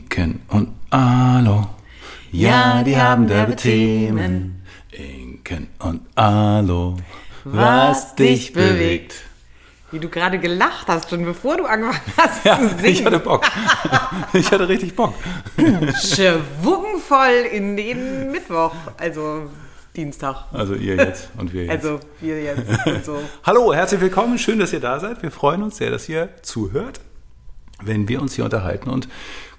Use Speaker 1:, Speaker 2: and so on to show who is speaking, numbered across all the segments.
Speaker 1: Inken und Alo. Ja, die haben derbe Themen. Inken und Alo. Was dich bewegt.
Speaker 2: Wie du gerade gelacht hast, schon bevor du angefangen hast
Speaker 1: Ja,
Speaker 2: zu singen.
Speaker 1: ich hatte Bock. Ich hatte richtig Bock.
Speaker 2: Schwungvoll in den Mittwoch, also Dienstag.
Speaker 1: Also ihr jetzt und wir jetzt.
Speaker 2: Also wir jetzt und so.
Speaker 1: Hallo, herzlich willkommen. Schön, dass ihr da seid. Wir freuen uns sehr, dass ihr zuhört, wenn wir uns hier unterhalten und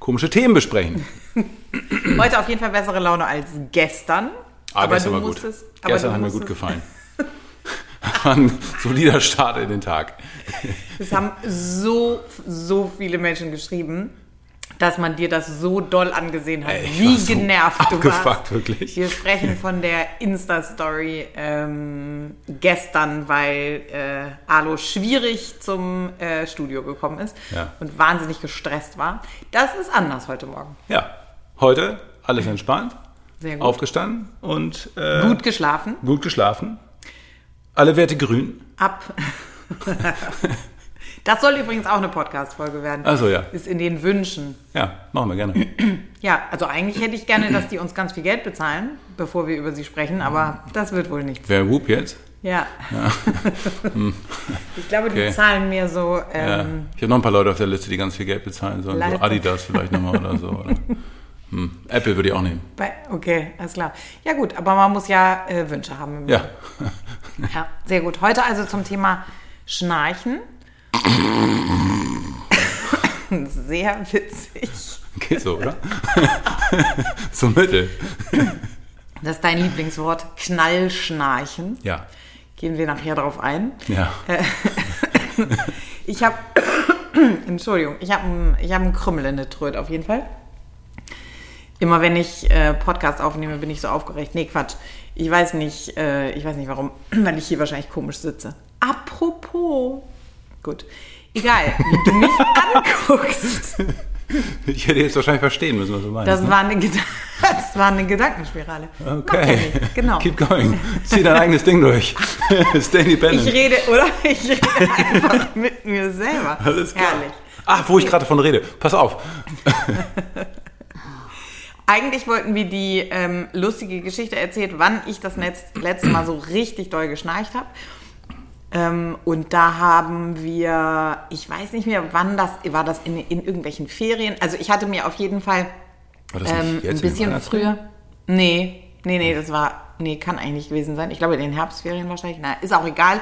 Speaker 1: komische Themen besprechen.
Speaker 2: Heute auf jeden Fall bessere Laune als gestern.
Speaker 1: Aber, gestern
Speaker 2: du
Speaker 1: war gut.
Speaker 2: musstest,
Speaker 1: Gestern hat mir gut gefallen. War ein solider Start in den Tag.
Speaker 2: Es haben so, so viele Menschen geschrieben, dass man dir das so doll angesehen hat,
Speaker 1: Ey,
Speaker 2: wie
Speaker 1: so
Speaker 2: genervt du warst.
Speaker 1: wirklich.
Speaker 2: Wir sprechen von der Insta-Story ähm, gestern, weil äh, Alo schwierig zum äh, Studio gekommen ist
Speaker 1: Ja.
Speaker 2: und wahnsinnig gestresst war. Das ist anders heute Morgen.
Speaker 1: Ja, heute alles entspannt,
Speaker 2: Sehr gut.
Speaker 1: aufgestanden und äh,
Speaker 2: Gut geschlafen.
Speaker 1: gut geschlafen. Alle Werte grün.
Speaker 2: Ab. das soll übrigens auch eine Podcast-Folge werden.
Speaker 1: Also ja.
Speaker 2: Ist in den Wünschen.
Speaker 1: Ja, machen wir gerne.
Speaker 2: Ja, also eigentlich hätte ich gerne, dass die uns ganz viel Geld bezahlen, bevor wir über sie sprechen, aber das wird wohl nicht.
Speaker 1: Wer Whoop jetzt?
Speaker 2: Ja. ich glaube, die
Speaker 1: Okay.
Speaker 2: zahlen mir so.
Speaker 1: Ja.
Speaker 2: Ähm,
Speaker 1: Ich habe noch ein paar Leute auf der Liste, die ganz viel Geld bezahlen sollen. So
Speaker 2: Leider.
Speaker 1: Adidas vielleicht nochmal oder so. Oder? Hm. Apple würde ich auch nehmen.
Speaker 2: bei, okay, alles klar. Ja gut, aber man muss ja äh, Wünsche haben.
Speaker 1: Ja.
Speaker 2: Ja. Sehr gut. Heute also zum Thema Schnarchen. Sehr witzig.
Speaker 1: Geht so, oder? so mittel.
Speaker 2: Das ist dein Lieblingswort, Knallschnarchen.
Speaker 1: Ja.
Speaker 2: Gehen wir nachher darauf ein.
Speaker 1: Ja.
Speaker 2: Ich habe, Entschuldigung, ich habe ich hab einen Krümmel in der Tröte auf jeden Fall. Immer wenn ich äh, Podcast aufnehme, bin ich so aufgeregt. Nee, Quatsch. Ich weiß nicht, äh, ich weiß nicht warum, weil ich hier wahrscheinlich komisch sitze. Apropos. Gut. Egal, wie du mich anguckst.
Speaker 1: Ich hätte jetzt wahrscheinlich verstehen müssen, was du meinst.
Speaker 2: Das
Speaker 1: ne?
Speaker 2: war eine, Geda- das war eine Gedankenspirale.
Speaker 1: Okay.
Speaker 2: Genau.
Speaker 1: Keep going. Zieh dein eigenes Ding durch. Stay independent.
Speaker 2: Ich rede, oder? Ich rede einfach mit mir selber.
Speaker 1: Alles klar.
Speaker 2: Herrlich.
Speaker 1: Ach, wo ich gerade davon rede. Pass auf.
Speaker 2: Eigentlich wollten wir die ähm, lustige Geschichte erzählen, wann ich das letzte Mal so richtig doll geschnarcht habe. Ähm, und da haben wir, ich weiß nicht mehr, wann das, war das in, in irgendwelchen Ferien? Also ich hatte mir auf jeden Fall ähm, ein bisschen früher. Nee, nee, nee, das war, nee, kann eigentlich nicht gewesen sein. Ich glaube in den Herbstferien wahrscheinlich. Na, ist auch egal.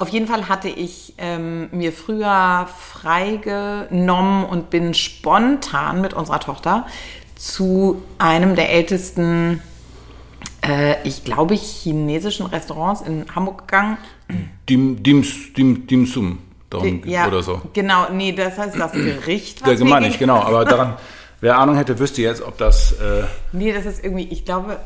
Speaker 2: Auf jeden Fall hatte ich ähm, mir früher freigenommen und bin spontan mit unserer Tochter zu einem der ältesten, äh, ich glaube, chinesischen Restaurants in Hamburg gegangen.
Speaker 1: Dim, Dims, Dim, Dim Sum. Darum
Speaker 2: Ja,
Speaker 1: oder so.
Speaker 2: Genau, nee, das heißt das Gericht.
Speaker 1: Der
Speaker 2: wir
Speaker 1: meine ich, genau. Aber daran, wer Ahnung hätte, wüsste jetzt, ob das. Äh,
Speaker 2: Nee, das ist irgendwie, ich glaube,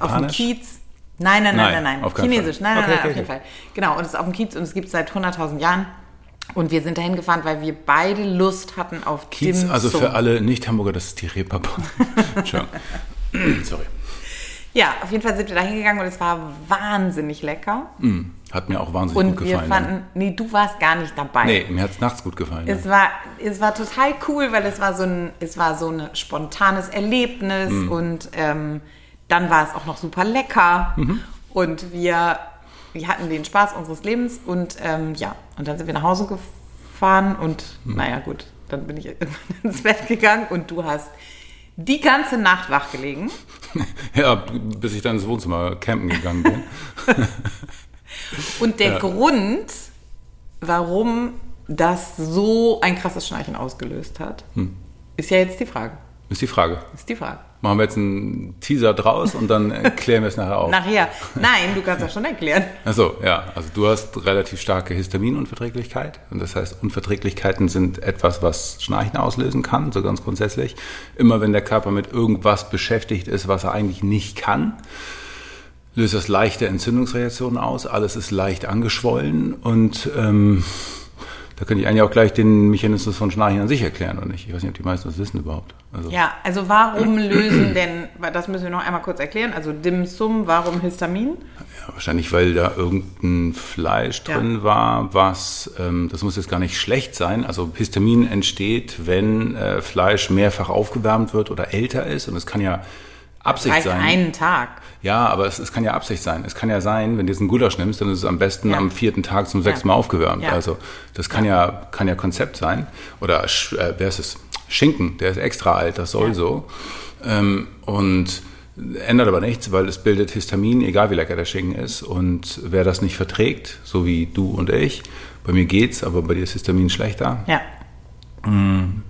Speaker 2: auf dem? Kiez. Nein, nein, nein,
Speaker 1: Nein,
Speaker 2: nein,
Speaker 1: auf
Speaker 2: Chinesisch,
Speaker 1: Fall.
Speaker 2: nein, nein,
Speaker 1: Okay,
Speaker 2: nein,
Speaker 1: okay,
Speaker 2: auf jeden
Speaker 1: okay.
Speaker 2: Fall. Genau, und es ist auf dem Kiez und es gibt es seit 100.000 Jahren. Und wir sind dahin gefahren, weil wir beide Lust hatten auf
Speaker 1: Kiez,
Speaker 2: Dim
Speaker 1: also
Speaker 2: Sum.
Speaker 1: für alle Nicht-Hamburger, das ist die Reeperbahn. Sorry.
Speaker 2: Ja, auf jeden Fall sind wir da hingegangen und es war wahnsinnig lecker.
Speaker 1: Hat mir auch wahnsinnig
Speaker 2: Und
Speaker 1: gut
Speaker 2: wir
Speaker 1: gefallen. ne?
Speaker 2: fanden, nee, du warst gar nicht dabei.
Speaker 1: Nee, mir hat es nachts gut gefallen.
Speaker 2: Es
Speaker 1: ja.
Speaker 2: war, es war total cool, weil es war so ein, es war so ein spontanes Erlebnis
Speaker 1: Mhm.
Speaker 2: und ähm, dann war es auch noch super lecker
Speaker 1: Mhm.
Speaker 2: und wir, wir hatten den Spaß unseres Lebens und ähm, ja, und dann sind wir nach Hause gefahren und
Speaker 1: Mhm.
Speaker 2: naja gut, dann bin ich irgendwann ins Bett gegangen und du hast die ganze Nacht wach gelegen.
Speaker 1: Ja, bis ich dann ins Wohnzimmer campen gegangen bin.
Speaker 2: Und der
Speaker 1: Ja.
Speaker 2: Grund, warum das so ein krasses Schnarchen ausgelöst hat,
Speaker 1: Hm.
Speaker 2: ist ja jetzt die Frage.
Speaker 1: Ist die Frage.
Speaker 2: Ist die Frage.
Speaker 1: Machen wir jetzt einen Teaser draus und dann klären wir es nachher auf.
Speaker 2: Nachher. Nein, du kannst das schon erklären.
Speaker 1: Achso, ja. Also du hast relativ starke Histaminunverträglichkeit. Und das heißt, Unverträglichkeiten sind etwas, was Schnarchen auslösen kann, so ganz grundsätzlich. Immer wenn der Körper mit irgendwas beschäftigt ist, was er eigentlich nicht kann, löst das leichte Entzündungsreaktionen aus. Alles ist leicht angeschwollen und ähm, da könnte ich eigentlich auch gleich den Mechanismus von Schnarchen an sich erklären, oder nicht? Ich weiß nicht, ob die meisten das wissen überhaupt.
Speaker 2: Also. Ja, also warum lösen denn, das müssen wir noch einmal kurz erklären, also Dim Sum, warum Histamin?
Speaker 1: Ja, wahrscheinlich, weil da irgendein Fleisch drin ja. war, was, ähm, das muss jetzt gar nicht schlecht sein. Also Histamin entsteht, wenn äh, Fleisch mehrfach aufgewärmt wird oder älter ist. Und es kann ja Absicht sein.
Speaker 2: einen Tag.
Speaker 1: Ja, aber es, es, kann ja Absicht sein. Es kann ja sein, wenn du jetzt einen Gulasch nimmst, dann ist es am besten ja. am vierten Tag zum sechsten Mal aufgewärmt. Also das kann ja. kann ja Konzept sein. Oder äh, wer ist es? Schinken, der ist extra alt, das soll so. Ähm, und ändert aber nichts, weil es bildet Histamin, egal wie lecker der Schinken ist. Und wer das nicht verträgt, so wie du und ich, bei mir geht's, aber bei dir ist Histamin schlechter.
Speaker 2: Ja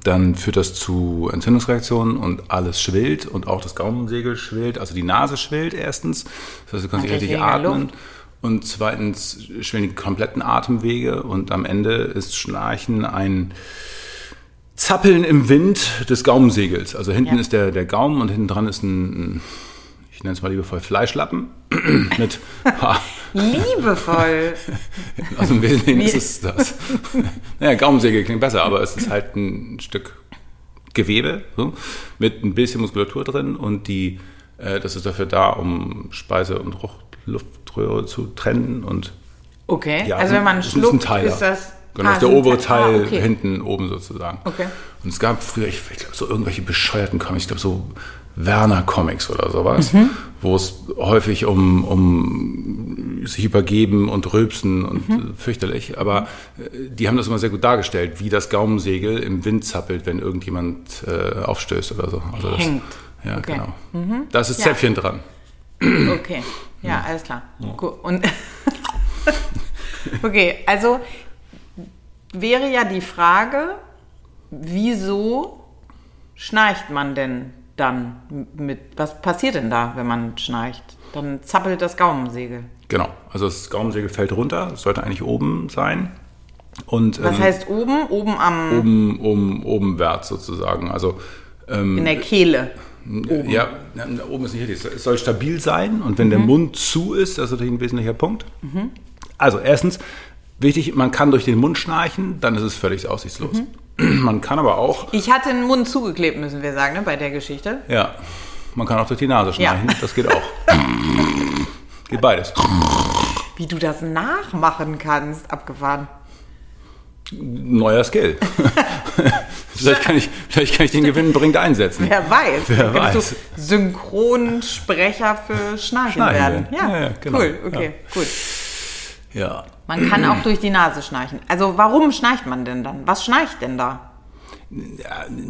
Speaker 1: dann führt das zu Entzündungsreaktionen und alles schwillt und auch das Gaumensegel schwillt, also die Nase schwillt erstens, das heißt, du kannst nicht richtig atmen. Luft. Und zweitens schwillen die kompletten Atemwege und am Ende ist Schnarchen ein Zappeln im Wind des Gaumensegels. Also hinten ja. ist der, der Gaumen und hinten dran ist ein, ich nenne es mal liebevoll Fleischlappen mit
Speaker 2: Liebevoll.
Speaker 1: Also im Wesentlichen ist es das. Naja, Gaumensäge klingt besser, aber es ist halt ein Stück Gewebe so, mit ein bisschen Muskulatur drin und die, äh, das ist dafür da, um Speise- und Luftröhre zu trennen und
Speaker 2: Okay, ja, also wenn man schluckt, ist das
Speaker 1: Genau, ah, das ist der obere Teil ah, okay. hinten oben sozusagen. Okay. Und es gab früher, ich, ich glaube, so irgendwelche bescheuerten Comics, ich glaube so Werner Comics oder sowas, mhm. wo es häufig um, um sich übergeben und rülpsen und mhm. fürchterlich. Aber äh, die haben das immer sehr gut dargestellt, wie das Gaumensegel im Wind zappelt, wenn irgendjemand äh, aufstößt oder so.
Speaker 2: Also das, Hängt.
Speaker 1: Ja, okay. genau. Mhm. Da ist das ja. Zäpfchen dran.
Speaker 2: Okay, ja, alles klar. Ja. Und okay, also wäre ja die Frage, wieso schnarcht man denn dann mit, was passiert denn da, wenn man schnarcht? Dann zappelt das Gaumensegel.
Speaker 1: Genau, also das Gaumensegel fällt runter, es sollte eigentlich oben sein. Und,
Speaker 2: was ähm, heißt oben? Oben am.
Speaker 1: Oben, oben, oben wärts sozusagen. Also,
Speaker 2: ähm, In der Kehle.
Speaker 1: Oben. Ja, oben ist nicht richtig. Es soll stabil sein und wenn mhm. der Mund zu ist, das ist natürlich ein wesentlicher Punkt. Mhm. Also, erstens, wichtig, man kann durch den Mund schnarchen, dann ist es völlig aussichtslos. Mhm. Man kann aber auch.
Speaker 2: Ich hatte den Mund zugeklebt, müssen wir sagen, ne, bei der Geschichte.
Speaker 1: Ja. Man kann auch durch die Nase schnarchen. Ja. Das geht auch. geht beides.
Speaker 2: Wie du das nachmachen kannst, abgefahren.
Speaker 1: Neuer Skill. vielleicht, kann ich, vielleicht kann ich den gewinnbringend einsetzen.
Speaker 2: Wer weiß. Wer weiß. Du Synchronsprecher für Schnarchen, Schnarchen werden. Ja, ja, ja genau. cool. Okay, ja. gut.
Speaker 1: Ja.
Speaker 2: Man kann auch durch die Nase schnarchen. Also warum schnarcht man denn dann? Was schnarcht denn da?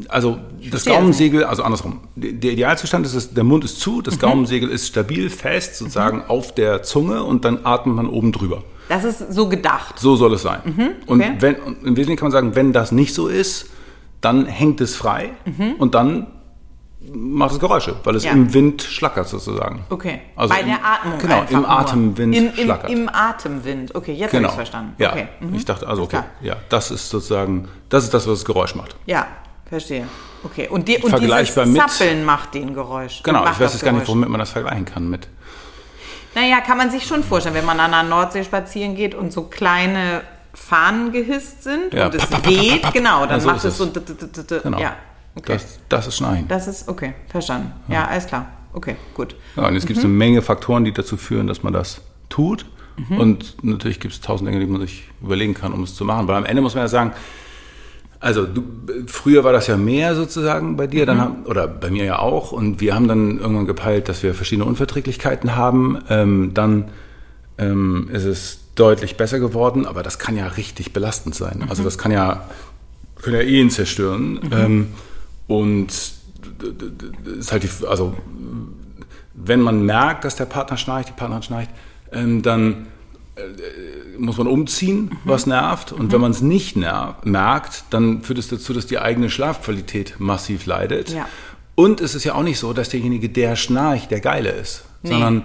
Speaker 1: Also das Gaumensegel, also andersrum. Der Idealzustand ist, dass der Mund ist zu, das mhm. Gaumensegel ist stabil, fest, sozusagen mhm. auf der Zunge und dann atmet man oben drüber.
Speaker 2: Das ist so gedacht.
Speaker 1: So soll es sein. Mhm. Okay. Und wenn, im Wesentlichen kann man sagen, wenn das nicht so ist, dann hängt es frei mhm. und dann macht es Geräusche, weil es ja. im Wind schlackert sozusagen.
Speaker 2: Okay. Also Bei im, der Atmung.
Speaker 1: Genau, im Atemwind
Speaker 2: in, im, schlackert. Im Atemwind. Okay, jetzt genau. habe ich verstanden.
Speaker 1: Ja.
Speaker 2: Okay.
Speaker 1: Mhm. Ich dachte, also okay, ja, das ist sozusagen, das ist das, was das Geräusch macht.
Speaker 2: Ja, verstehe. Okay. Und, die, und Vergleichbar dieses Zappeln mit, macht den Geräusch.
Speaker 1: Genau, ich weiß jetzt gar nicht, womit man das vergleichen kann mit.
Speaker 2: Naja, kann man sich schon vorstellen, wenn man an der Nordsee spazieren geht und so kleine Fahnen gehisst sind ja. und es geht, genau, dann macht es so.
Speaker 1: Genau. Ja. Okay. Das, das ist Nein.
Speaker 2: Das ist, okay, verstanden. Ja, ja alles klar. Okay, gut.
Speaker 1: Ja, und jetzt mhm. gibt es eine Menge Faktoren, die dazu führen, dass man das tut. Mhm. Und natürlich gibt es tausend Dinge, die man sich überlegen kann, um es zu machen. Weil am Ende muss man ja sagen, also du, früher war das ja mehr sozusagen bei dir, mhm. dann haben, oder bei mir ja auch. Und wir haben dann irgendwann gepeilt, dass wir verschiedene Unverträglichkeiten haben. Ähm, dann ähm, ist es deutlich besser geworden, aber das kann ja richtig belastend sein. Also mhm. das kann ja, können ja Ehen zerstören. Mhm. Ähm, und ist halt die, also wenn man merkt, dass der Partner schnarcht, die Partnerin schnarcht, ähm, dann äh, muss man umziehen, mhm. was nervt. Und mhm. wenn man es nicht merkt, dann führt es dazu, dass die eigene Schlafqualität massiv leidet. Ja. Und es ist ja auch nicht so, dass derjenige, der schnarcht, der Geile ist, nee. sondern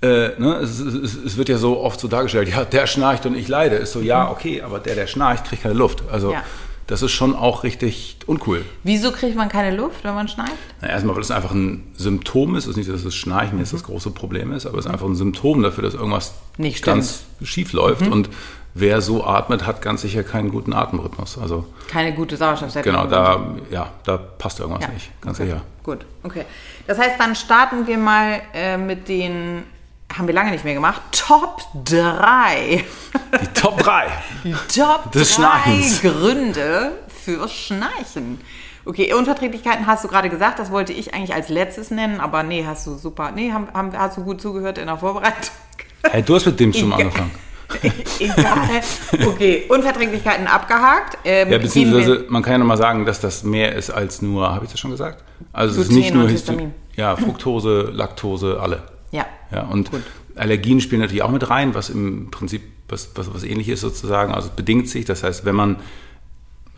Speaker 1: äh, ne, es, es, es, wird ja so oft so dargestellt, ja, der schnarcht und ich leide. Ist so, ja, mhm. okay, aber der, der schnarcht, kriegt keine Luft. Also ja das ist schon auch richtig uncool.
Speaker 2: Wieso kriegt man keine Luft, wenn man schnarcht?
Speaker 1: Na, erstmal, weil es einfach ein Symptom ist. Es ist nicht, dass das Schnarchen jetzt das große Problem ist, aber es ist einfach ein Symptom dafür, dass irgendwas
Speaker 2: Nicht
Speaker 1: ganz schief läuft. Und wer so atmet, hat ganz sicher keinen guten Atemrhythmus. Also
Speaker 2: Keine gute Sauerstoffsättigung.
Speaker 1: genau, da, ja, da passt irgendwas
Speaker 2: Ja.
Speaker 1: nicht, ganz
Speaker 2: okay.
Speaker 1: sicher.
Speaker 2: Gut, okay. Das heißt, dann starten wir mal äh, mit den, haben wir lange nicht mehr gemacht, Top 3.
Speaker 1: Die Top 3.
Speaker 2: Die Top
Speaker 1: Des
Speaker 2: 3
Speaker 1: Schnarchens.
Speaker 2: Gründe für Schnarchen. Okay, Unverträglichkeiten hast du gerade gesagt, das wollte ich eigentlich als letztes nennen, aber nee, hast du super, nee, haben, haben, hast du gut zugehört in der Vorbereitung.
Speaker 1: Hey, du hast mit dem schon angefangen.
Speaker 2: Egal. Okay, Unverträglichkeiten abgehakt. Ähm,
Speaker 1: Ja, beziehungsweise man kann ja nochmal sagen, dass das mehr ist als nur, habe ich das schon gesagt? Also es ist
Speaker 2: Gluten
Speaker 1: nicht nur
Speaker 2: Histamin.
Speaker 1: ja, Fructose, Laktose, alle.
Speaker 2: Ja.
Speaker 1: Ja, und
Speaker 2: Gut.
Speaker 1: Allergien spielen natürlich auch mit rein, was im Prinzip was, was, was ähnlich ist sozusagen. Also es bedingt sich. Das heißt, wenn man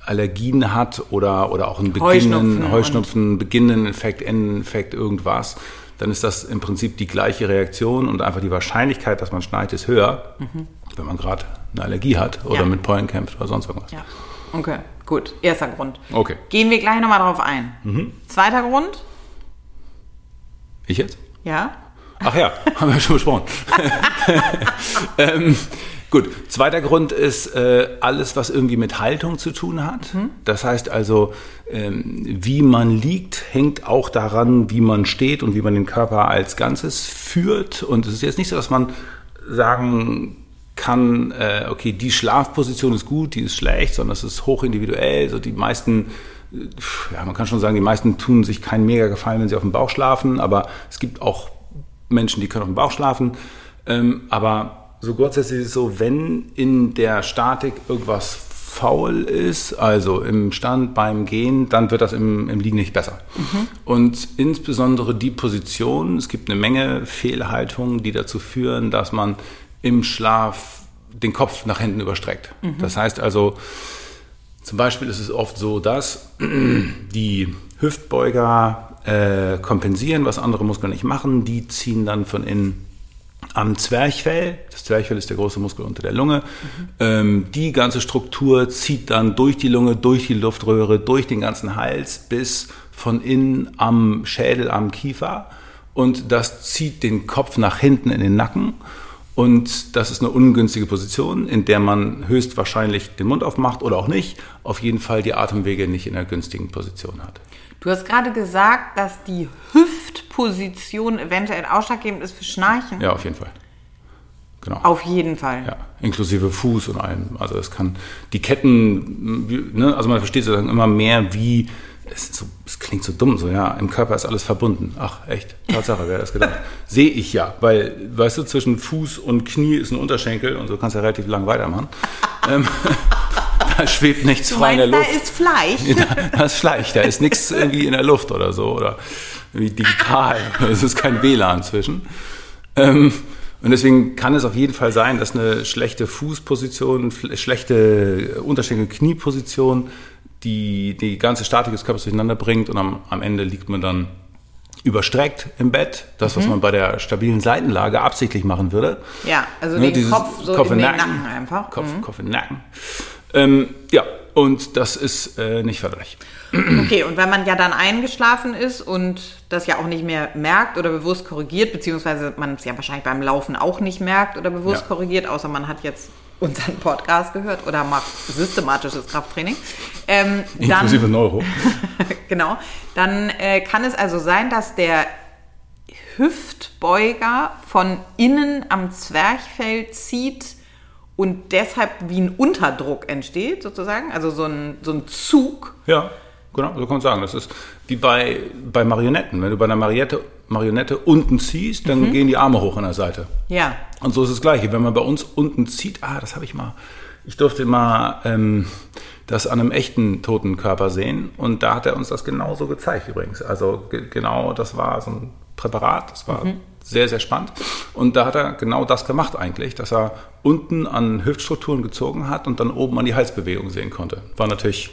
Speaker 1: Allergien hat oder, oder auch einen
Speaker 2: Heuschnupfen
Speaker 1: beginnenden
Speaker 2: und-
Speaker 1: Heuschnupfen, beginnenden Infekt, Endeninfekt, irgendwas, dann ist das im Prinzip die gleiche Reaktion und einfach die Wahrscheinlichkeit, dass man schneit, ist höher, wenn man gerade eine Allergie hat oder
Speaker 2: Ja.
Speaker 1: mit Pollen kämpft oder sonst irgendwas.
Speaker 2: Ja. Okay, gut. Erster Grund.
Speaker 1: Okay.
Speaker 2: Gehen wir gleich nochmal drauf ein.
Speaker 1: Mhm.
Speaker 2: Zweiter Grund,
Speaker 1: Ich jetzt?
Speaker 2: ja.
Speaker 1: Ach ja, haben wir schon besprochen. ähm, gut, zweiter Grund ist äh, alles, was irgendwie mit Haltung zu tun hat. Das heißt also, ähm, wie man liegt, hängt auch daran, wie man steht und wie man den Körper als Ganzes führt. Und es ist jetzt nicht so, dass man sagen kann, äh, okay, die Schlafposition ist gut, die ist schlecht, sondern es ist hochindividuell. So die meisten äh, ja, man kann schon sagen, die meisten tun sich keinen mega Gefallen, wenn sie auf dem Bauch schlafen, aber es gibt auch Menschen, die können auf dem Bauch schlafen. Ähm, aber so grundsätzlich ist es so, wenn in der Statik irgendwas faul ist, also im Stand, beim Gehen, dann wird das im, im Liegen nicht besser. Und insbesondere die Position, es gibt eine Menge Fehlhaltungen, die dazu führen, dass man im Schlaf den Kopf nach hinten überstreckt. Das heißt also, zum Beispiel ist es oft so, dass die Hüftbeuger äh, kompensieren, was andere Muskeln nicht machen. Die ziehen dann von innen am Zwerchfell. Das Zwerchfell ist der große Muskel unter der Lunge. Ähm, die ganze Struktur zieht dann durch die Lunge, durch die Luftröhre, durch den ganzen Hals bis von innen am Schädel, am Kiefer. Und das zieht den Kopf nach hinten in den Nacken. Und das ist eine ungünstige Position, in der man höchstwahrscheinlich den Mund aufmacht oder auch nicht. Auf jeden Fall die Atemwege nicht in einer günstigen Position hat.
Speaker 2: Du hast gerade gesagt, dass die Hüftposition eventuell ausschlaggebend ist für Schnarchen.
Speaker 1: Ja, auf jeden Fall. Genau.
Speaker 2: Auf jeden Fall.
Speaker 1: Ja, inklusive Fuß und allem. Also es kann die Ketten, ne, also man versteht sozusagen immer mehr, wie es, so, es klingt so dumm, so ja, im Körper ist alles verbunden. Ach, echt? Tatsache, wer hat das gedacht? Sehe ich ja, weil, weißt du, zwischen Fuß und Knie ist ein Unterschenkel und so kannst du ja relativ lang weitermachen. ähm, da schwebt nichts
Speaker 2: Du
Speaker 1: frei in der
Speaker 2: meinst, da
Speaker 1: Luft.
Speaker 2: ist Fleisch.
Speaker 1: Da, da ist Fleisch, da ist nichts irgendwie in der Luft oder so oder irgendwie digital. Es ist kein WLAN zwischen. Ähm, und deswegen kann es auf jeden Fall sein, dass eine schlechte Fußposition, schlechte Unterschenkel-Knieposition die die ganze Statik des Körpers durcheinander bringt und am, am Ende liegt man dann überstreckt im Bett. Das, was man bei der stabilen Seitenlage absichtlich machen würde.
Speaker 2: Ja, also
Speaker 1: Ne,
Speaker 2: den Kopf so
Speaker 1: Kopf
Speaker 2: in den
Speaker 1: Nacken.
Speaker 2: Nacken einfach.
Speaker 1: Kopf, Kopf in den Nacken. Ähm, ja, und das ist äh, nicht förderlich.
Speaker 2: Okay, und wenn man ja dann eingeschlafen ist und das ja auch nicht mehr merkt oder bewusst korrigiert, beziehungsweise man es ja wahrscheinlich beim Laufen auch nicht merkt oder bewusst
Speaker 1: Ja.
Speaker 2: korrigiert, außer man hat jetzt unseren Podcast gehört oder macht systematisches Krafttraining, ähm,
Speaker 1: Inklusive
Speaker 2: dann,
Speaker 1: Neuro.
Speaker 2: genau, dann äh, kann es also sein, dass der Hüftbeuger von innen am Zwerchfell zieht und deshalb wie ein Unterdruck entsteht, sozusagen, also so ein, so ein Zug.
Speaker 1: Ja, genau, so kann man sagen. Das ist wie bei, bei Marionetten. Wenn du bei einer Marionette, Marionette unten ziehst, dann
Speaker 2: Mhm.
Speaker 1: gehen die Arme hoch an der Seite.
Speaker 2: Ja,
Speaker 1: Und so ist das Gleiche. Wenn man bei uns unten zieht, ah, das habe ich mal, ich durfte mal ähm, das an einem echten toten Körper sehen und da hat er uns das genauso gezeigt übrigens. Also ge genau, das war so ein Präparat, das war sehr, sehr spannend. Und da hat er genau das gemacht eigentlich, dass er unten an Hüftstrukturen gezogen hat und dann oben an die Halsbewegung sehen konnte. War natürlich,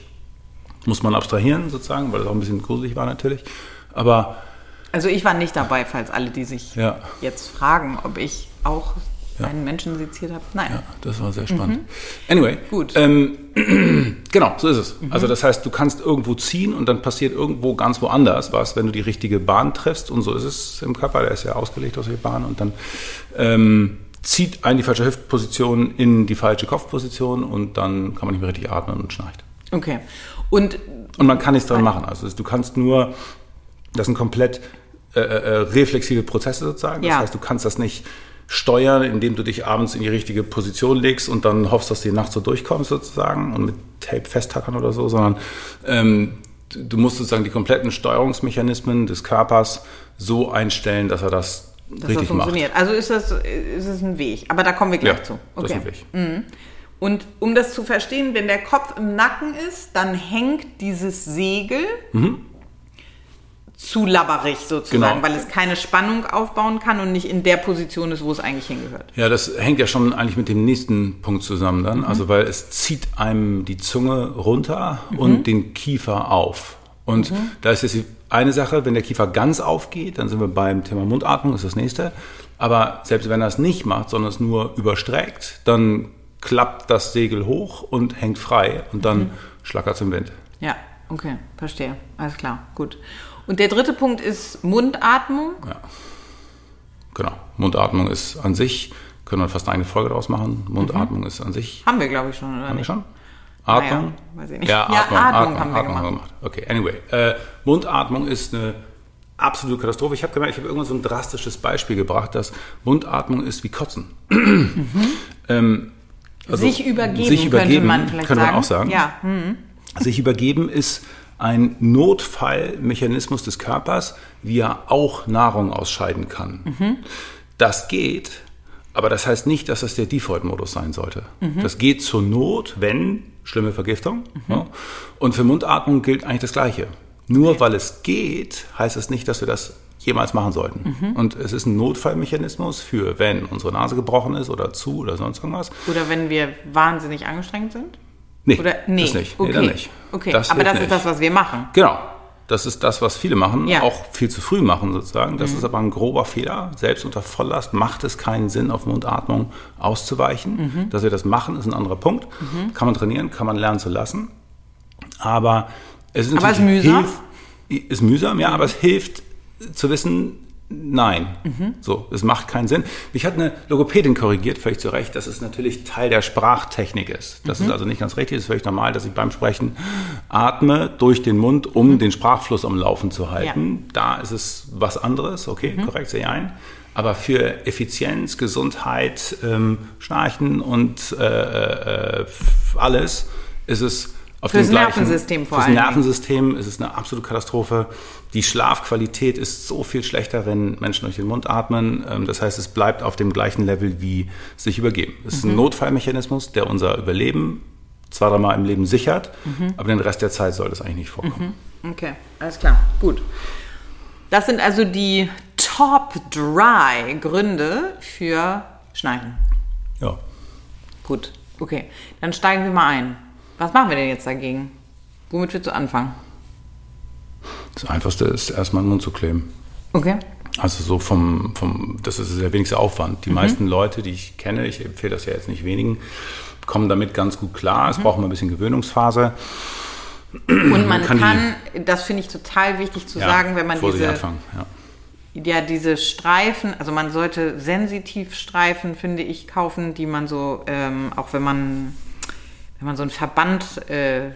Speaker 1: muss man abstrahieren sozusagen, weil das auch ein bisschen gruselig war natürlich. Aber
Speaker 2: Also ich war nicht dabei, falls alle, die sich
Speaker 1: Ja.
Speaker 2: jetzt fragen, ob ich auch einen Menschen seziert habe. Naja.
Speaker 1: Ja, das war sehr spannend. Anyway,
Speaker 2: Gut.
Speaker 1: Ähm, genau, so ist es. Also das heißt, du kannst irgendwo ziehen und dann passiert irgendwo ganz woanders was, wenn du die richtige Bahn triffst. Und so ist es im Körper, der ist ja ausgelegt aus der Bahn und dann ähm, zieht ein die falsche Hüftposition in die falsche Kopfposition und dann kann man nicht mehr richtig atmen und schnarcht.
Speaker 2: Okay. Und
Speaker 1: Und man kann nichts dran machen. Also du kannst nur, das sind komplett äh, äh, reflexive Prozesse sozusagen. Das
Speaker 2: Ja.
Speaker 1: heißt, du kannst das nicht steuern, indem du dich abends in die richtige Position legst und dann hoffst, dass du die Nacht so durchkommst sozusagen und mit Tape festtackern oder so, sondern ähm, du musst sozusagen die kompletten Steuerungsmechanismen des Körpers so einstellen, dass er das,
Speaker 2: dass das
Speaker 1: richtig macht.
Speaker 2: funktioniert. Also ist das, ist es ein Weg. Aber da kommen wir gleich
Speaker 1: Ja,
Speaker 2: zu.
Speaker 1: das ist ein Weg.
Speaker 2: Und um das zu verstehen, wenn der Kopf im Nacken ist, dann hängt dieses Segel zu labberig sozusagen,
Speaker 1: Genau.
Speaker 2: weil es keine Spannung aufbauen kann und nicht in der Position ist, wo es eigentlich hingehört.
Speaker 1: Ja, das hängt ja schon eigentlich mit dem nächsten Punkt zusammen dann. Also weil es zieht einem die Zunge runter und den Kiefer auf. Und da ist jetzt die eine Sache, wenn der Kiefer ganz aufgeht, dann sind wir beim Thema Mundatmung, ist das nächste. Aber selbst wenn er es nicht macht, sondern es nur überstreckt, dann klappt das Segel hoch und hängt frei und dann schlackert es im Wind.
Speaker 2: Ja, okay, verstehe. Alles klar, gut. Und der dritte Punkt ist Mundatmung.
Speaker 1: Genau. Mundatmung ist an sich, können wir fast eine eigene Folge daraus machen. Mundatmung ist an sich
Speaker 2: Haben wir, glaube ich, schon, oder
Speaker 1: Haben wir
Speaker 2: nicht?
Speaker 1: schon? Atmung?
Speaker 2: Naja, weiß ich nicht.
Speaker 1: Ja,
Speaker 2: Ja,
Speaker 1: Atmung,
Speaker 2: Atmung haben wir gemacht.
Speaker 1: Okay, anyway. Äh, Mundatmung ist eine absolute Katastrophe. Ich habe gemerkt, ich habe irgendwann so ein drastisches Beispiel gebracht, dass Mundatmung ist wie Kotzen. ähm, also
Speaker 2: sich übergeben,
Speaker 1: sich übergeben,
Speaker 2: könnte man vielleicht
Speaker 1: könnte
Speaker 2: sagen.
Speaker 1: man auch sagen.
Speaker 2: Ja, hm.
Speaker 1: Sich übergeben ist ein Notfallmechanismus des Körpers, wie er auch Nahrung ausscheiden kann. Das geht, aber das heißt nicht, dass das der Default-Modus sein sollte. Das geht zur Not, wenn schlimme Vergiftung. Ja. Und für Mundatmung gilt eigentlich das Gleiche. Nur weil es geht, heißt es nicht, dass wir das jemals machen sollten. Und es ist ein Notfallmechanismus für, wenn unsere Nase gebrochen ist oder zu oder sonst irgendwas.
Speaker 2: Oder wenn wir wahnsinnig angestrengt sind?
Speaker 1: Nee,
Speaker 2: Oder nee,
Speaker 1: das nicht.
Speaker 2: Okay.
Speaker 1: Nee, dann nicht.
Speaker 2: Okay,
Speaker 1: Das
Speaker 2: aber das ist
Speaker 1: nicht.
Speaker 2: das, was wir machen.
Speaker 1: Genau. Das ist das, was viele machen,
Speaker 2: Ja. Mhm.
Speaker 1: auch viel zu früh machen sozusagen. Das ist aber ein grober Fehler. Selbst unter Volllast macht es keinen Sinn, auf Mundatmung auszuweichen.
Speaker 2: Mhm.
Speaker 1: Dass wir das machen, ist ein anderer Punkt. Kann man trainieren, kann man lernen zu lassen. Aber es ist
Speaker 2: Aber
Speaker 1: natürlich
Speaker 2: ist mühsam?
Speaker 1: Hilf, ist mühsam, ja, aber es hilft zu wissen, nein.
Speaker 2: Mhm.
Speaker 1: So, es macht keinen Sinn. Mich hat eine Logopädin korrigiert, völlig zu Recht, dass es natürlich Teil der Sprachtechnik ist. Das
Speaker 2: Mhm.
Speaker 1: ist also nicht ganz richtig. Es ist völlig normal, dass ich beim Sprechen atme durch den Mund, um
Speaker 2: Mhm.
Speaker 1: den Sprachfluss am Laufen zu halten. Da ist es was anderes. Okay,
Speaker 2: Mhm.
Speaker 1: korrekt, sehe ich ein. Aber für Effizienz, Gesundheit, ähm, Schnarchen und äh, äh, f- alles ist es auf
Speaker 2: Fürs Nervensystem vor
Speaker 1: fürs
Speaker 2: allen Dingen.
Speaker 1: Nervensystem ist es eine absolute Katastrophe. Die Schlafqualität ist so viel schlechter, wenn Menschen durch den Mund atmen. Ähm, Das heißt, es bleibt auf dem gleichen Level wie sich übergeben. Es ist ein Notfallmechanismus, der unser Überleben zwei, dreimal im Leben sichert, aber den Rest der Zeit soll das eigentlich nicht vorkommen.
Speaker 2: Okay, alles klar, gut. Das sind also die Top 3 Gründe für Schnarchen.
Speaker 1: Ja.
Speaker 2: Gut, okay. Dann steigen wir mal ein. Was machen wir denn jetzt dagegen? Womit willst du anfangen?
Speaker 1: Das Einfachste ist, erstmal den Mund zu kleben.
Speaker 2: Okay.
Speaker 1: Also so vom, vom das ist der wenigste Aufwand. Die meisten Leute, die ich kenne, ich empfehle das ja jetzt nicht wenigen, kommen damit ganz gut klar. Es braucht mal ein bisschen Gewöhnungsphase.
Speaker 2: Und man kann,
Speaker 1: kann
Speaker 2: das finde ich total wichtig zu
Speaker 1: Ja,
Speaker 2: sagen, wenn man diese,
Speaker 1: anfangen. Ja.
Speaker 2: ja, diese Streifen, also man sollte sensitiv Streifen, finde ich, kaufen, die man so, ähm, auch wenn man, wenn man so einen Verband äh,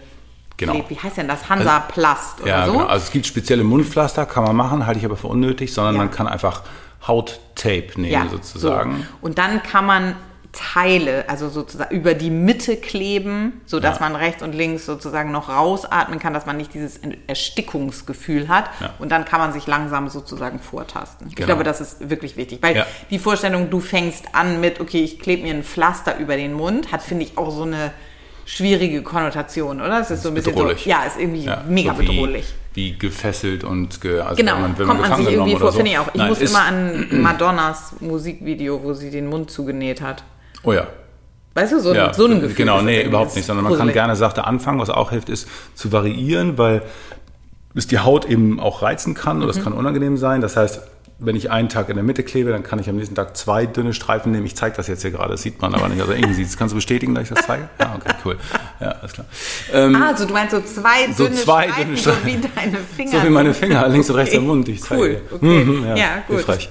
Speaker 1: Genau.
Speaker 2: klebt, wie heißt denn das? Hansaplast oder
Speaker 1: Ja,
Speaker 2: so?
Speaker 1: genau. Also es gibt spezielle Mundpflaster, kann man machen, halte ich aber für unnötig, sondern
Speaker 2: Ja.
Speaker 1: man kann einfach Hauttape nehmen sozusagen.
Speaker 2: So. Und dann kann man Teile, also sozusagen über die Mitte kleben, sodass
Speaker 1: Ja.
Speaker 2: man rechts und links sozusagen noch rausatmen kann, dass man nicht dieses Erstickungsgefühl hat.
Speaker 1: Ja.
Speaker 2: Und dann kann man sich langsam sozusagen vortasten. Ich
Speaker 1: Genau.
Speaker 2: glaube, das ist wirklich wichtig, weil
Speaker 1: Ja.
Speaker 2: die Vorstellung, du fängst an mit, okay, ich klebe mir ein Pflaster über den Mund, hat, finde ich, auch so eine schwierige Konnotation, oder? Es ist so ein bisschen
Speaker 1: bedrohlich.
Speaker 2: so, ja, ist irgendwie
Speaker 1: Ja,
Speaker 2: mega
Speaker 1: so wie,
Speaker 2: bedrohlich.
Speaker 1: Wie gefesselt und ge, also
Speaker 2: Genau,
Speaker 1: wenn man, wenn
Speaker 2: kommt man
Speaker 1: gefangen
Speaker 2: sich irgendwie vor,
Speaker 1: so.
Speaker 2: finde ich auch. Ich
Speaker 1: Nein,
Speaker 2: muss immer an Madonnas Musikvideo, wo sie den Mund zugenäht hat.
Speaker 1: Oh ja.
Speaker 2: Weißt du, so, ein-
Speaker 1: Ja,
Speaker 2: so ein Gefühl.
Speaker 1: Genau, nee, überhaupt nicht, sondern man kann gerne sachte anfangen. Was auch hilft, ist zu variieren, weil es die Haut eben auch reizen kann oder es
Speaker 2: Mhm.
Speaker 1: kann unangenehm sein. Das heißt, wenn ich einen Tag in der Mitte klebe, dann kann ich am nächsten Tag zwei dünne Streifen nehmen. Ich zeige das jetzt hier gerade, das sieht man aber nicht. Also irgendwie sieht es. Kannst du bestätigen, dass ich das zeige? Ja, okay, cool. Ja, alles klar.
Speaker 2: Ähm, ah, also du meinst so zwei
Speaker 1: so
Speaker 2: dünne
Speaker 1: zwei
Speaker 2: Streifen,
Speaker 1: dünne
Speaker 2: so
Speaker 1: Streifen.
Speaker 2: wie deine Finger.
Speaker 1: So wie meine. Finger, links und rechts
Speaker 2: Okay.
Speaker 1: am Mund. Ich zeige.
Speaker 2: Cool, okay.
Speaker 1: Mhm, ja,
Speaker 2: Ja, gut.
Speaker 1: Hilfreich.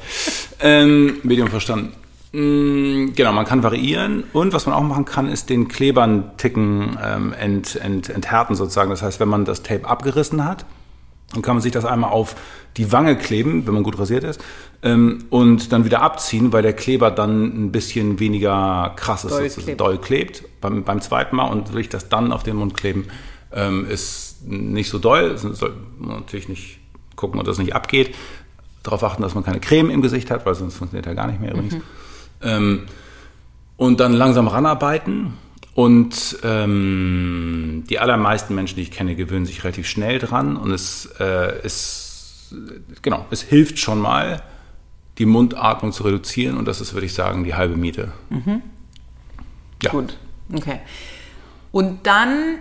Speaker 1: Ähm, Medium verstanden. Mm, Genau, man kann variieren und was man auch machen kann, ist den Klebern Ticken ähm, ent, ent, enthärten sozusagen. Das heißt, wenn man das Tape abgerissen hat, dann kann man sich das einmal auf die Wange kleben, wenn man gut rasiert ist, ähm, und dann wieder abziehen, weil der Kleber dann ein bisschen weniger krass ist,
Speaker 2: Doll
Speaker 1: sozusagen,
Speaker 2: klebt.
Speaker 1: doll klebt beim, beim zweiten Mal und durch das dann auf den Mund kleben ähm, ist nicht so doll. Soll man natürlich nicht gucken, ob das nicht abgeht. Darauf achten, dass man keine Creme im Gesicht hat, weil sonst funktioniert er gar nicht mehr übrigens. Ähm, und dann langsam ranarbeiten. Und ähm, die allermeisten Menschen, die ich kenne, gewöhnen sich relativ schnell dran. Und es äh, ist, genau, es hilft schon mal, die Mundatmung zu reduzieren. Und das ist, würde ich sagen, die halbe Miete. Ja.
Speaker 2: Gut, okay. Und dann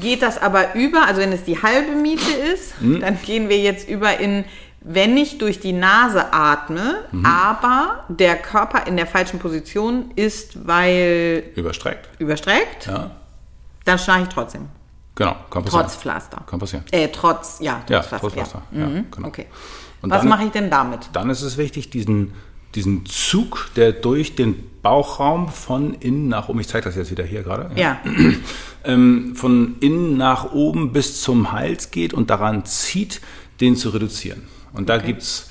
Speaker 2: geht das aber über, also wenn es die halbe Miete ist,
Speaker 1: Mhm.
Speaker 2: dann gehen wir jetzt über in, wenn ich durch die Nase atme,
Speaker 1: Mhm.
Speaker 2: aber der Körper in der falschen Position ist, weil
Speaker 1: Überstreckt.
Speaker 2: überstreckt,
Speaker 1: Ja.
Speaker 2: dann schnarche ich trotzdem.
Speaker 1: Genau, kann passieren.
Speaker 2: Trotz Pflaster.
Speaker 1: Kann passieren.
Speaker 2: Äh, trotz, ja, trotz
Speaker 1: Ja,
Speaker 2: Pflaster.
Speaker 1: trotz Pflaster,
Speaker 2: Ja.
Speaker 1: ja,
Speaker 2: Mhm.
Speaker 1: genau.
Speaker 2: Okay.
Speaker 1: Und
Speaker 2: Was mache ich denn damit?
Speaker 1: Dann ist es wichtig, diesen, diesen Zug, der durch den Bauchraum von innen nach oben, ich zeige das jetzt wieder hier gerade,
Speaker 2: Ja.
Speaker 1: ähm, von innen nach oben bis zum Hals geht und daran zieht, den zu reduzieren. Und da gibt's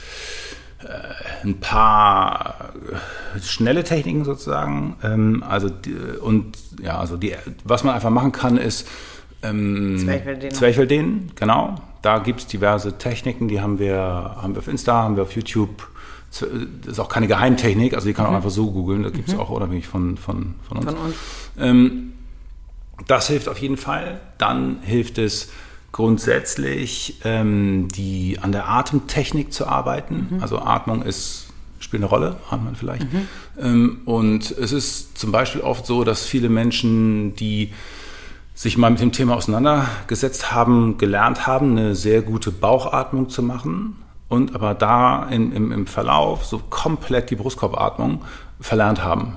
Speaker 1: äh, ein paar äh, schnelle Techniken sozusagen. Ähm, also die, und ja, also die, was man einfach machen kann, ist ähm,
Speaker 2: Zwerchfelldehnung.
Speaker 1: Zwerchfelldehnen, genau. Da gibt's diverse Techniken, die haben wir, haben wir auf Insta, haben wir auf YouTube. Das ist auch keine Geheimtechnik, also die kann man auch einfach so googeln, da gibt's auch unabhängig von, von, von uns.
Speaker 2: Von uns.
Speaker 1: Ähm, das hilft auf jeden Fall. Dann hilft es grundsätzlich, ähm, die, an der Atemtechnik zu arbeiten. Also Atmung ist, spielt eine Rolle, ahnt man vielleicht. Ähm, und es ist zum Beispiel oft so, dass viele Menschen, die sich mal mit dem Thema auseinandergesetzt haben, gelernt haben, eine sehr gute Bauchatmung zu machen und aber da in, im, im Verlauf so komplett die Brustkorbatmung verlernt haben.